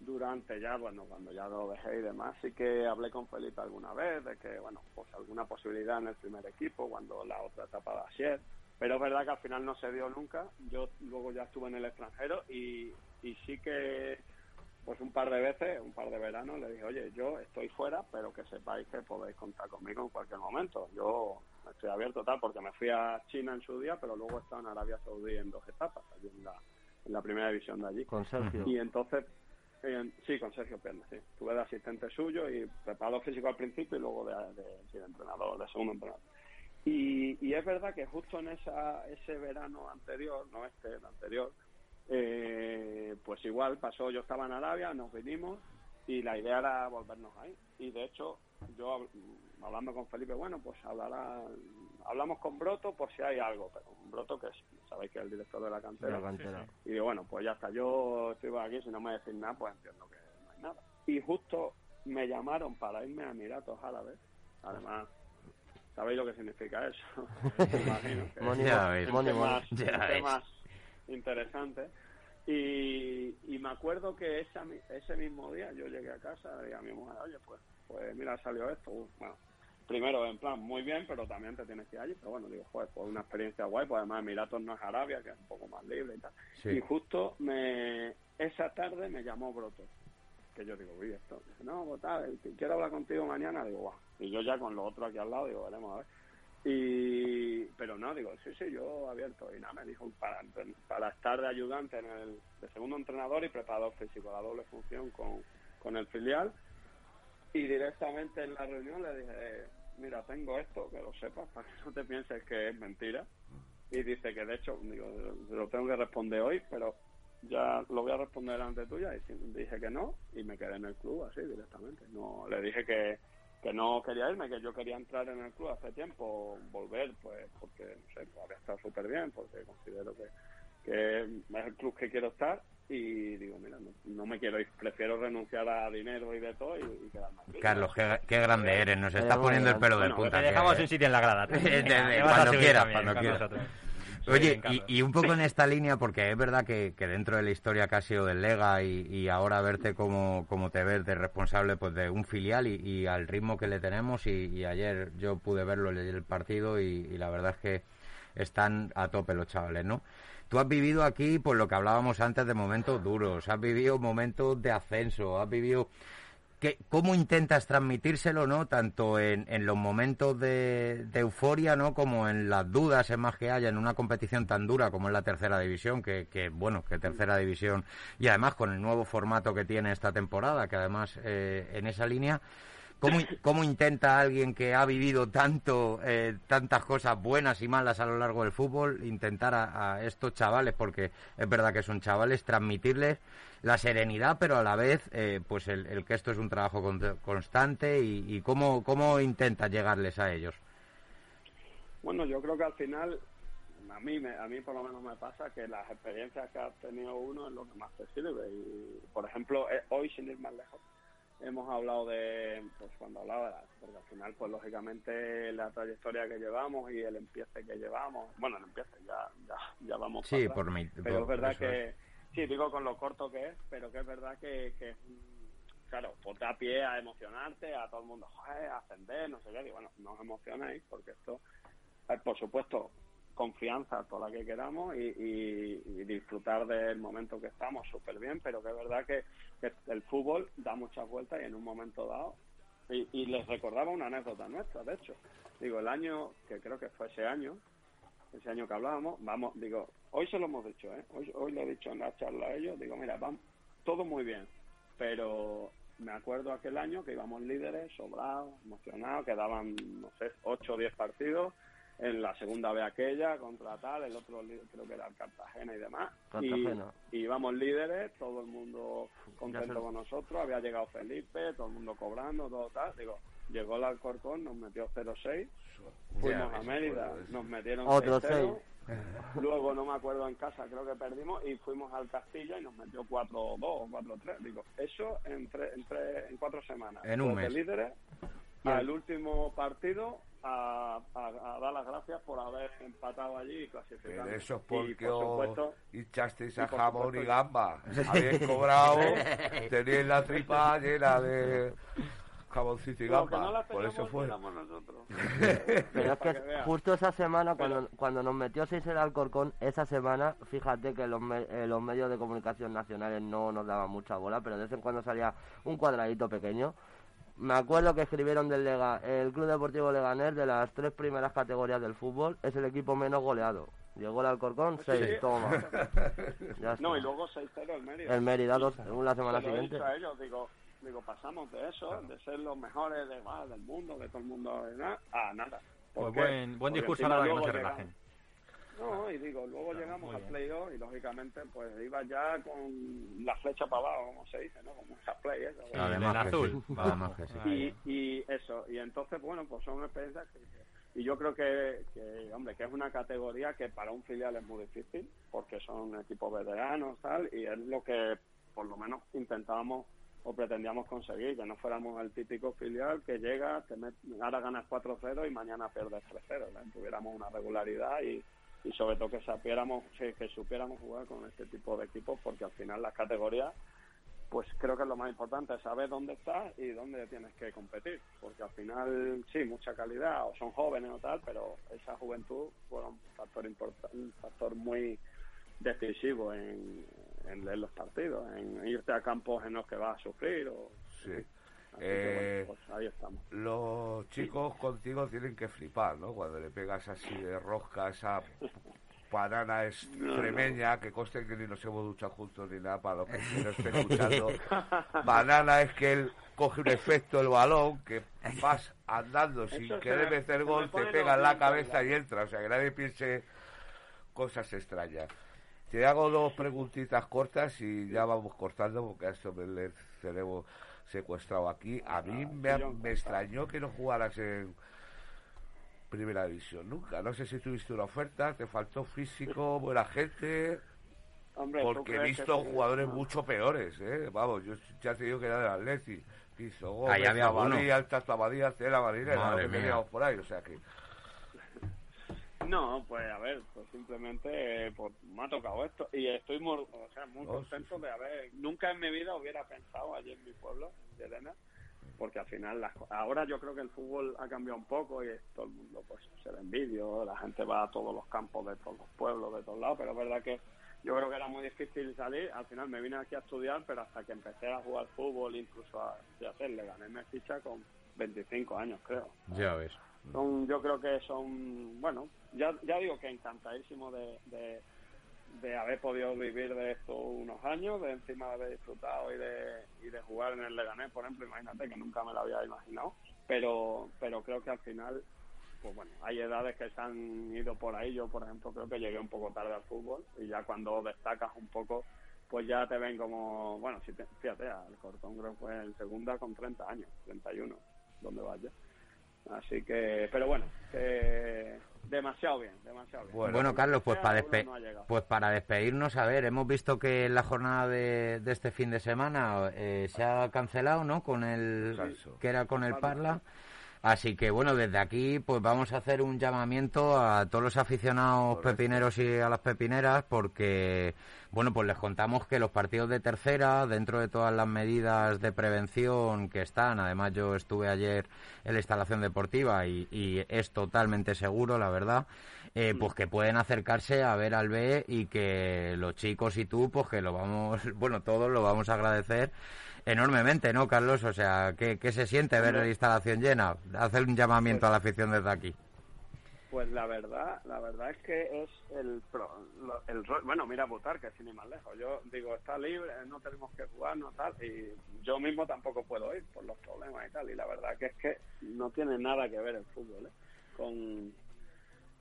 S6: durante ya, bueno, cuando ya lo dejé y demás, sí que hablé con Felipe alguna vez de que, bueno, pues alguna posibilidad en el primer equipo, cuando la otra etapa de ayer. Pero es verdad que al final no se dio nunca. Yo luego ya estuve en el extranjero y, y sí que pues un par de veces, un par de veranos, le dije, oye, yo estoy fuera, pero que sepáis que podéis contar conmigo en cualquier momento. Yo estoy abierto tal, porque me fui a China en su día, pero luego he estado en Arabia Saudí en dos etapas, allí en la, en la primera división de allí.
S1: Con Sergio.
S6: Y entonces, eh, sí, con Sergio Perna, sí. Estuve de asistente suyo y preparador físico al principio y luego de, de, sí, de entrenador, de segundo entrenador. Y, y es verdad que justo en esa, ese verano anterior, no este, el anterior, eh, pues igual pasó, yo estaba en Arabia, nos vinimos y la idea era volvernos ahí. Y de hecho, yo hab- hablando con Felipe, bueno, pues hablará, hablamos con Broto por si hay algo, pero Broto que es, sabéis que es el director de la cantera.
S1: la cantera.
S6: Y digo, bueno, pues ya está, yo estoy aquí, si no me decís nada, pues entiendo que no hay nada. Y justo me llamaron para irme a Emiratos Árabes, además, ¿sabéis lo que significa eso? Me imagino que
S1: Money,
S2: Ya ves.
S6: un
S1: money,
S6: tema,
S1: money.
S2: Ya
S6: interesante. Y, y me acuerdo que esa, ese mismo día yo llegué a casa y a mi mujer, oye, pues, pues mira, salió esto. Uf, bueno, primero, en plan, muy bien, pero también te tienes que ir allí. Pero bueno, digo, joder, pues una experiencia guay, pues además Emiratos no es Arabia, que es un poco más libre y tal.
S2: Sí.
S6: Y justo me esa tarde me llamó Broto, que yo digo, uy, esto. Dice, no, pues tal, quiero hablar contigo mañana. Digo, guau. Y yo ya con lo otro aquí al lado, digo, veremos a ver. Y, pero no, digo, sí, sí, yo abierto. Y nada, me dijo para, estar de ayudante en el de segundo entrenador y preparador físico, la doble función con, con el filial. Y directamente en la reunión le dije, mira, tengo esto, que lo sepas, para que no te pienses que es mentira. Y dice que de hecho, digo, lo tengo que responder hoy, pero ya lo voy a responder ante tuya. Y dije que no, y me quedé en el club así directamente. No, le dije que, que no quería irme, que yo quería entrar en el club hace tiempo, volver, pues porque, no sé, pues había estado súper bien, porque considero que, que es el club que quiero estar. Y digo, mira, no, no me quiero ir, prefiero renunciar a dinero y de todo y, y quedarme aquí.
S2: Carlos, qué, qué grande eres, nos
S1: Eh,
S2: estás poniendo el pelo de
S6: Bueno,
S2: punta.
S4: Te dejamos un sitio en la grada.
S2: Cuando quieras, cuando quieras. Oye, y, y un poco en esta línea, porque es verdad que, que dentro de la historia que ha sido del Lega y, y ahora verte como, como te ves de responsable pues de un filial y, y al ritmo que le tenemos y, ayer yo pude verlo en el partido y, y la verdad es que están a tope los chavales, ¿no? Tú has vivido aquí, por lo que hablábamos antes, de momentos duros, has vivido momentos de ascenso, has vivido... ¿Qué- ¿Cómo intentas transmitírselo, no? Tanto en, en los momentos de, de euforia, ¿no? Como en las dudas, es más que haya en una competición tan dura como es la tercera división, que, que, bueno, que tercera división, y además con el nuevo formato que tiene esta temporada, que además eh, en esa línea, ¿Cómo, cómo intenta alguien que ha vivido tanto, eh, tantas cosas buenas y malas a lo largo del fútbol, intentar a, estos chavales, porque es verdad que son chavales, transmitirles la serenidad, pero a la vez, eh, pues el, que esto es un trabajo con- constante y, y cómo, cómo intentas llegarles a ellos?
S6: Bueno, yo creo que al final, a mí, me- a mí por lo menos me pasa que las experiencias que ha tenido uno es lo que más te sirve. Y, por ejemplo, eh, hoy, sin ir más lejos, hemos hablado de, pues cuando hablaba, porque al final, pues lógicamente la trayectoria que llevamos y el empiece que llevamos, bueno, el empiece ya, ya, ya vamos
S2: Sí,
S6: para
S2: por mi-
S6: Pero
S2: por-
S6: es verdad que,
S2: es.
S6: sí, digo con lo corto que es, pero que es verdad que, que claro, pues da pie a emocionarte, a todo el mundo, joder, a ascender, no sé qué, y bueno, no os emocionéis, porque esto, eh, por supuesto, confianza toda la que queramos y, y- disfrutar del momento que estamos súper bien, pero que es verdad que, el fútbol da muchas vueltas y en un momento dado, y, y les recordaba una anécdota nuestra, de hecho, digo, el año, que creo que fue ese año, ese año que hablábamos, vamos, digo, hoy se lo hemos dicho, ¿eh? hoy, hoy lo he dicho en la charla a ellos, digo, mira, vamos, todo muy bien, pero me acuerdo aquel año que íbamos líderes, sobrados, emocionados, quedaban, no sé, 8 o 10 partidos, en la segunda vez aquella, contra tal, el otro creo que era el Cartagena y demás, y,
S1: Cartagena.
S6: y íbamos líderes, todo el mundo contento con nosotros, había llegado Felipe, todo el mundo cobrando, todo tal, digo, llegó el Alcorcón, nos metió 0-6, fuimos a Mérida, nos metieron
S1: Otro
S6: 6-0, luego no me acuerdo en casa, creo que perdimos y fuimos al Castilla y nos metió 4-2 o 4-3, digo, eso en, tre- en, tre- en cuatro semanas,
S2: En un mes.
S6: líderes, al último partido a, a- a dar las gracias por haber empatado allí y clasificado.
S5: Pero eso es
S6: y
S5: porque
S6: por
S5: os
S6: supuesto,
S5: hinchasteis a jamón
S6: supuesto-
S5: y gamba. Habéis cobrado, tenéis la tripa llena de jamoncito y
S6: no
S5: gamba. Por eso fue.
S6: nosotros.
S1: Pero es que justo esa semana,
S6: Pero-
S1: cuando, cuando nos metió 6 el Alcorcón, esa semana, fíjate que los, me- eh, los medios de comunicación nacionales no nos daban mucha bola, pero de vez en cuando salía un cuadradito pequeño. Me acuerdo que escribieron del Lega, el Club Deportivo Leganés, de las tres primeras categorías del fútbol, es el equipo menos goleado. Llegó el Alcorcón, 6,
S6: Sí.
S1: toma. Ya
S6: No, y luego 6-0 el Mérida.
S1: El Mérida, dos, la semana
S6: Se lo he
S1: siguiente.
S6: dicho a ellos, digo, digo, pasamos de eso, de ser los mejores de, ah, del mundo, de todo el mundo, de nada, a nada.
S4: Pues buen, buen discurso
S6: encima
S4: ahora que no se relajen.
S6: No, y digo, luego llegamos al playoff y lógicamente pues iba ya con la flecha para abajo, como se dice, ¿no? Como esas play, eso.
S4: Sí,
S2: Además
S4: en azul.
S2: sí, además que sí.
S4: Ahí.
S6: y, y eso, y entonces, bueno, pues son experiencias que... Y yo creo que, que, hombre, que es una categoría que para un filial es muy difícil, porque son equipos veteranos, tal, y es lo que por lo menos intentábamos o pretendíamos conseguir, que no fuéramos el típico filial que llega, te met- ahora ganas 4-0 y mañana pierdes 3-0, ¿no? tuviéramos una regularidad y, y sobre todo que supiéramos, que, que supiéramos jugar con este tipo de equipos, porque al final las categorías pues creo que es lo más importante, saber dónde estás y dónde tienes que competir, porque al final sí, mucha calidad, o son jóvenes o tal, pero esa juventud fue un factor importa- un factor muy decisivo en, en leer los partidos, en irte a campos en los que vas a sufrir. O,
S5: Sí. Eh,
S6: bueno, pues ahí estamos.
S5: Los chicos contigo tienen que flipar, ¿no? Cuando le pegas así de rosca esa banana extremeña, que conste que ni nos hemos duchado juntos ni nada para los que nos estén escuchando. banana es que él coge un efecto el balón, que vas andando sin
S6: Eso
S5: querer
S6: me-
S5: meter
S6: me
S5: gol, te pega en la cabeza y entra. O sea, que nadie piense cosas extrañas. Te hago dos preguntitas cortas y ya vamos cortando porque a esto me le tenemos secuestrado aquí. A mí me, ha- me extrañó que no jugaras en primera división nunca. No sé si tuviste una oferta, te faltó físico, buena gente,
S6: Hombre, ¿tú
S5: porque he visto
S6: sí?
S5: jugadores
S6: No.
S5: mucho peores, ¿eh? Vamos, yo ya te digo que era del Atleti. Hizo
S2: Ahí
S5: Gómez,
S2: había alguno.
S5: Abadía, el Tato Abadía, Cela por ahí, o sea que...
S6: No, pues a ver, pues simplemente eh, pues, me ha tocado esto y estoy muy, o sea, muy
S5: No,
S6: contento
S5: sí, sí.
S6: de haber, nunca en mi vida hubiera pensado allí en mi pueblo, de Elena, porque al final, las co- ahora yo creo que el fútbol ha cambiado un poco y todo el mundo pues se ve en vídeo, la gente va a todos los campos de todos los pueblos, de todos lados, pero es verdad que yo creo que era muy difícil salir, al final me vine aquí a estudiar, pero hasta que empecé a jugar fútbol, incluso a, a hacerle, gané mi ficha con 25 años creo
S2: Ya ves.
S6: Son yo creo que son bueno ya ya digo que encantadísimo de, de, de haber podido vivir de esto unos años de encima de haber disfrutado y de y de jugar en el Leganés por ejemplo imagínate que nunca me lo había imaginado. Pero pero creo que al final pues bueno hay edades que se han ido por ahí. Yo por ejemplo creo que llegué un poco tarde al fútbol y ya cuando destacas un poco pues ya te ven como bueno si te, fíjate el cortón creo fue en segunda con 30 años 31 donde vaya Así que, pero bueno, que demasiado bien, demasiado bien.
S5: Bueno,
S2: Bueno, Carlos, pues
S6: sea,
S2: para, despe-
S6: no
S2: pues para despedirnos, a ver, hemos visto que en la jornada de, de este fin de semana eh, se ha cancelado, ¿no? Con el que era con el
S6: Parla.
S2: Parla. Así que bueno, desde aquí pues vamos a hacer un llamamiento a todos los aficionados
S5: Correcto.
S2: pepineros y a las pepineras porque bueno, pues les contamos que los partidos de tercera, dentro de todas las medidas de prevención que están, además yo estuve ayer en la instalación deportiva y, y es totalmente seguro, la verdad, eh, pues que pueden acercarse a ver al B y que los chicos y tú, pues que lo vamos, bueno, todos lo vamos a agradecer enormemente, ¿no, Carlos? O sea, ¿qué, qué se siente ver la instalación llena? Hacer un llamamiento a la afición desde aquí.
S6: Pues la verdad, la verdad es que es el, pro- lo- el bueno, mira Butarque, sin ir más lejos. Yo digo, está libre, no tenemos que jugar, no tal, y yo mismo tampoco puedo ir por los problemas y tal. Y la verdad que es que no tiene nada que ver el fútbol ¿eh? con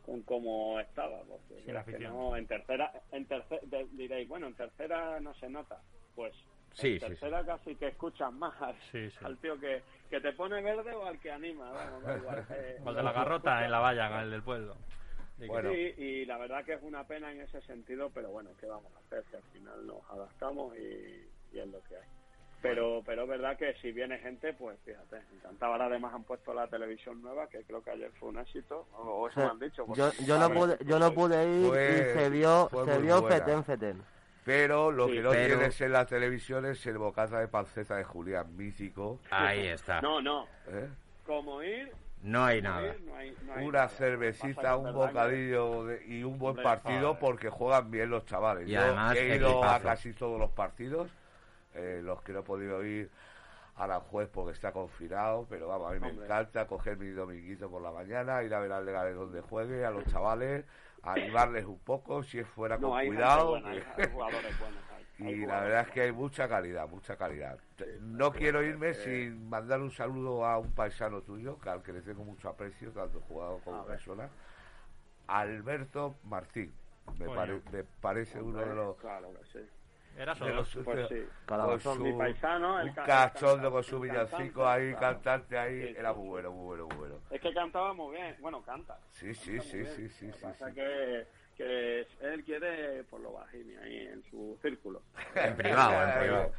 S6: con cómo estaba, porque
S4: Sí, la
S6: que
S4: afición.
S6: no, en tercera, en tercera diréis, bueno, en tercera no se nota, pues
S2: Sí,
S6: en
S2: sí, sí.
S6: tercera casi que escuchas más al,
S4: Sí, sí.
S6: al tío que, que te pone verde o al que anima, igual. Eh,
S4: O el de la garrota en la valla, el del pueblo.
S5: Bueno.
S6: Sí, y la verdad que es una pena en ese sentido, pero bueno, ¿qué vamos a hacer? Si al final nos adaptamos y, y es lo que hay. Pero pero es verdad que si viene gente, pues fíjate, encantado. Ahora además han puesto la televisión nueva, que creo que ayer fue un éxito, o, o eso me han dicho.
S1: Yo, yo, no pude, yo no
S6: soy-
S1: pude ir
S5: Fue-
S1: y se vio, se vio
S5: buena.
S1: fetén, fetén.
S5: Pero lo
S6: Sí,
S5: que no
S2: pero-
S5: tienes en la televisión es el bocata de panceta de Julián, mítico.
S2: Ahí está.
S6: No, no,
S5: ¿eh?
S6: como ir,
S2: No hay nada.
S6: ir, no hay, no hay
S5: Una cervecita, un bocadillo de- y un buen
S6: Hombre,
S5: partido
S6: joder.
S5: porque juegan bien los chavales.
S2: Y
S5: Yo
S2: además,
S5: he ido a casi todos los partidos, eh, los que no he podido ir a la juez porque está confinado, pero vamos, a mí me encanta coger mi dominguito por la mañana, ir a ver al Legales donde juegue, a los chavales, animarles un poco, si es fuera
S6: No,
S5: con
S6: hay
S5: cuidado.
S6: gente buena, hay, hay jugadores buenos. hay- hay
S5: Y la verdad es que hay mucha calidad, mucha calidad. No quiero irme sin mandar un saludo a un paisano tuyo, que al que le tengo mucho aprecio, tanto jugador como
S6: A
S5: persona, Alberto Martín. Me, pare- me parece uno de los...
S6: Claro que sí.
S4: Era solo.
S5: los
S6: Pues sí.
S5: con su-
S6: Mi paisano, el
S5: un cachondo con su villancico ahí,
S6: claro.
S5: cantante ahí,
S6: Sí, sí,
S5: era muy bueno, muy bueno, muy bueno.
S6: Es que cantaba muy bien. Bueno, canta.
S5: Sí, sí,
S6: Canta
S5: sí, sí, sí, sí,
S6: que pasa que, que él quiere por lo bajini ahí en su círculo.
S2: En privado, en privado.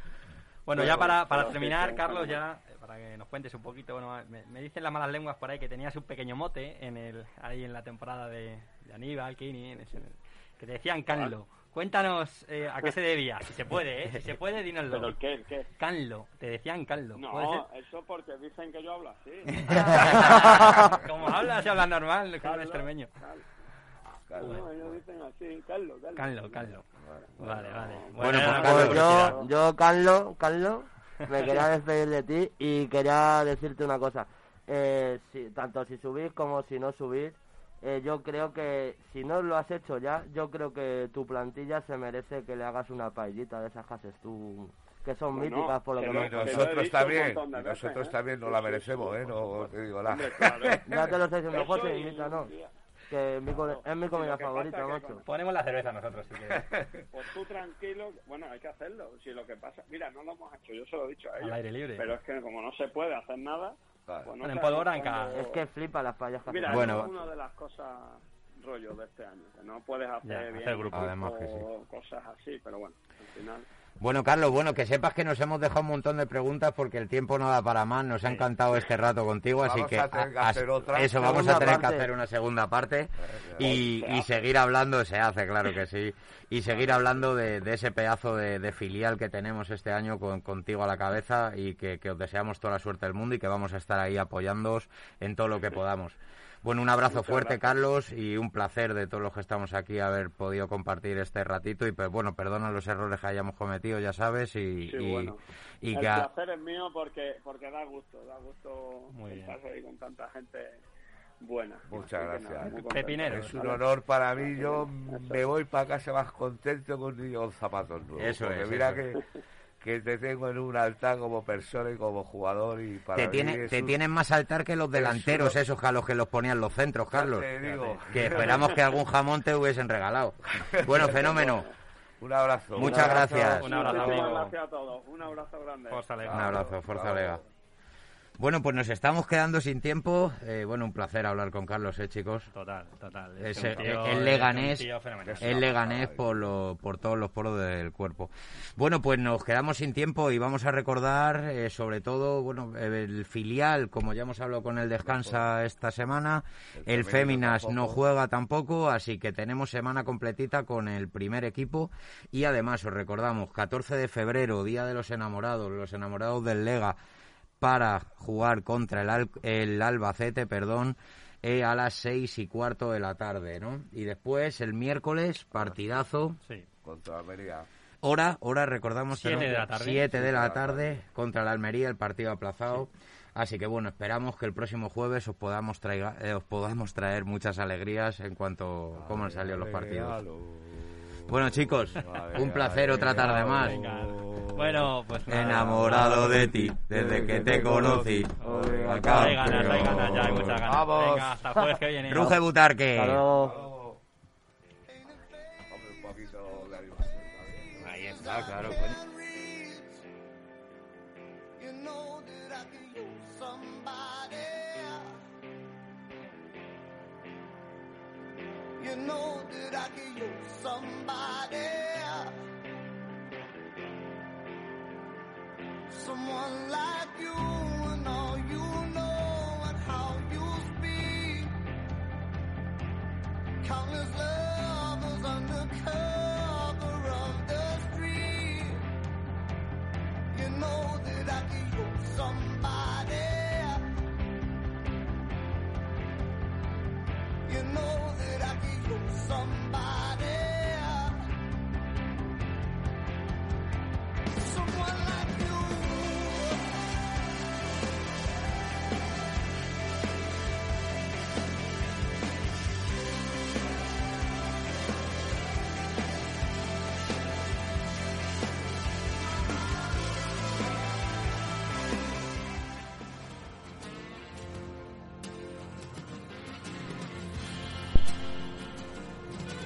S4: Bueno, ya para, para terminar, Carlos, ya para que nos cuentes un poquito, bueno, me, me dicen las malas lenguas por ahí que tenías un pequeño mote en el ahí en la temporada de, de Aníbal, Kini, en ese- que te decían Canlo. Cuéntanos eh, a qué se debía, si se puede, ¿eh? Si se puede, dínoslo.
S6: ¿Pero qué? ¿El qué?
S4: Canlo, te decían Canlo. ¿puede
S6: No, eso porque dicen que yo hablo así.
S4: Como hablas, hablas normal, como un
S6: Carlos,
S4: extremeño.
S6: Carlos.
S5: Carlos.
S6: No, ellos dicen así, Carlos, Carlos.
S4: Canlo, Canlo. Vale, vale.
S2: Bueno, pues, Carlos,
S1: Pues yo, yo, Carlos, Carlos, me quería despedir de ti y quería decirte una cosa. Eh, si, tanto si subís como si no subís, eh, yo creo que si no lo has hecho ya, yo creo que tu plantilla se merece que le hagas una paellita de esas que haces tú, que son
S6: Bueno,
S1: míticas por lo
S6: que he
S5: nosotros también,
S6: veces,
S5: nosotros
S6: ¿eh?
S5: también nos
S6: Sí,
S5: la merecemos, ¿eh? No te digo
S6: claro.
S1: Ya te lo estoy diciendo, José, ¿no?
S6: y-
S1: Que es mi, es mi comida favorita, macho.
S6: con-
S4: Ponemos la cerveza nosotros, si quieres.
S6: Pues tú tranquilo, bueno, hay que hacerlo. Si lo que pasa, mira, no lo hemos hecho, yo se lo he dicho a
S4: Al aire libre.
S6: Pero es que como no se puede hacer nada,
S5: Claro.
S6: pues no
S4: Bueno, en Polvoranca.
S1: Es que flipa las que
S6: Mira.
S2: Bueno.
S6: eso es una de las cosas rollo de este año, que no puedes hacer
S4: Ya,
S6: bien
S4: hacer grupo.
S2: Además que sí.
S6: o cosas así, pero bueno, al final...
S2: Bueno, Carlos, bueno, que sepas que nos hemos dejado un montón de preguntas porque el tiempo no da para más. Nos ha encantado este rato contigo, así
S5: Vamos
S2: que,
S5: a tener que
S2: a-
S5: hacer otra.
S2: eso vamos a tener que hacer una segunda parte y,
S6: Se
S2: y
S6: hace.
S2: seguir hablando, se hace, claro que sí, y seguir hablando de, de ese pedazo de, de filial que tenemos este año con, contigo a la cabeza y que, que os deseamos toda la suerte del mundo y que vamos a estar ahí apoyándoos en todo lo que podamos. Bueno, un abrazo
S6: Muchas
S2: fuerte,
S6: gracias.
S2: Carlos, y un placer de todos los que estamos aquí haber podido compartir este ratito. Y pues bueno, perdona los errores que hayamos cometido, ya sabes, y,
S6: Sí,
S2: y-
S6: bueno.
S2: y
S6: el
S2: que
S6: placer es mío porque porque da gusto, da gusto
S4: Muy bien.
S6: estar ahí con tanta gente buena.
S5: Muchas gracias.
S6: nada.
S4: Pepinero.
S5: Es un honor para mí. Yo me voy para casa más contento con zapatos nuevos.
S2: Eso es,
S5: mira
S2: eso
S5: que, que te tengo en un altar como persona y como jugador. y para
S2: te, tiene, te
S5: un-
S2: tienen más altar que los delanteros,
S5: uno-
S2: esos a los que los ponían los centros, Carlos.
S5: te digo.
S2: Que esperamos que algún jamón te hubiesen regalado. Bueno, fenómeno.
S5: Un abrazo.
S2: Muchas
S5: Un abrazo.
S2: gracias.
S4: Un abrazo, amigo.
S6: gracias a todos. Un abrazo grande.
S4: Forza Lega.
S2: Un abrazo, fuerza
S5: Bravo.
S2: Lega. Bueno, pues nos estamos quedando sin tiempo. Eh, bueno, un placer hablar con Carlos, ¿eh, chicos?
S4: Total, total.
S2: Es,
S4: tío-
S2: el leganés, el leganés por, lo- por todos los poros del cuerpo. Bueno, pues nos quedamos sin tiempo y vamos a recordar, eh, sobre todo, bueno, el filial, como ya hemos hablado con el Descansa esta semana,
S5: El
S2: el Féminas no juega tampoco, así que tenemos semana completita con el primer equipo y además os recordamos, 14 de febrero, Día de los Enamorados, los enamorados del Lega, para jugar contra el, Al- el Albacete, perdón, eh, a las seis y cuarto de la tarde, ¿no? Y después el miércoles, partidazo,
S4: Sí.
S5: Contra Almería.
S2: hora, hora, recordamos,
S4: Siete
S2: tenemos
S4: de la tarde.
S2: siete de la
S5: Siete de la
S2: tarde contra la Almería, el partido aplazado. Así que bueno, esperamos que el próximo jueves os podamos, traiga- eh, os podamos traer muchas alegrías en cuanto a cómo han salido los partidos. Bueno chicos, un placer otra tarde más.
S4: Venga. Bueno, pues nada.
S2: Enamorado de ti, desde que te conocí. Acá.
S4: Hay ganas, hay ganas, ya hay muchas ganas.
S5: Vamos.
S4: Venga, hasta jueves que viene.
S2: Ruge Butarque.
S1: Hasta luego.
S2: Ahí está, claro.
S7: You know that I could use somebody. Someone like you and all you know and how you speak. Countless lovers under cover of the street. You know that I somebody. You know that I could somebody.